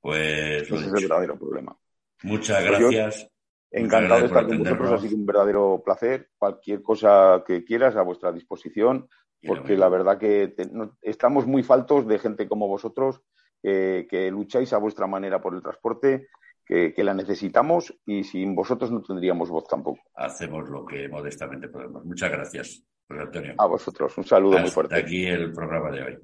Pues. Ese es el verdadero problema. Muchas pues gracias. encantado de estar con vosotros, ha sido un verdadero placer. Cualquier cosa que quieras a vuestra disposición, porque la verdad que estamos muy faltos de gente como vosotros que lucháis a vuestra manera por el transporte que, la necesitamos y sin vosotros no tendríamos voz tampoco. Hacemos lo que modestamente podemos. Muchas gracias, José Antonio. A vosotros, un saludo muy fuerte. aquí el programa de hoy.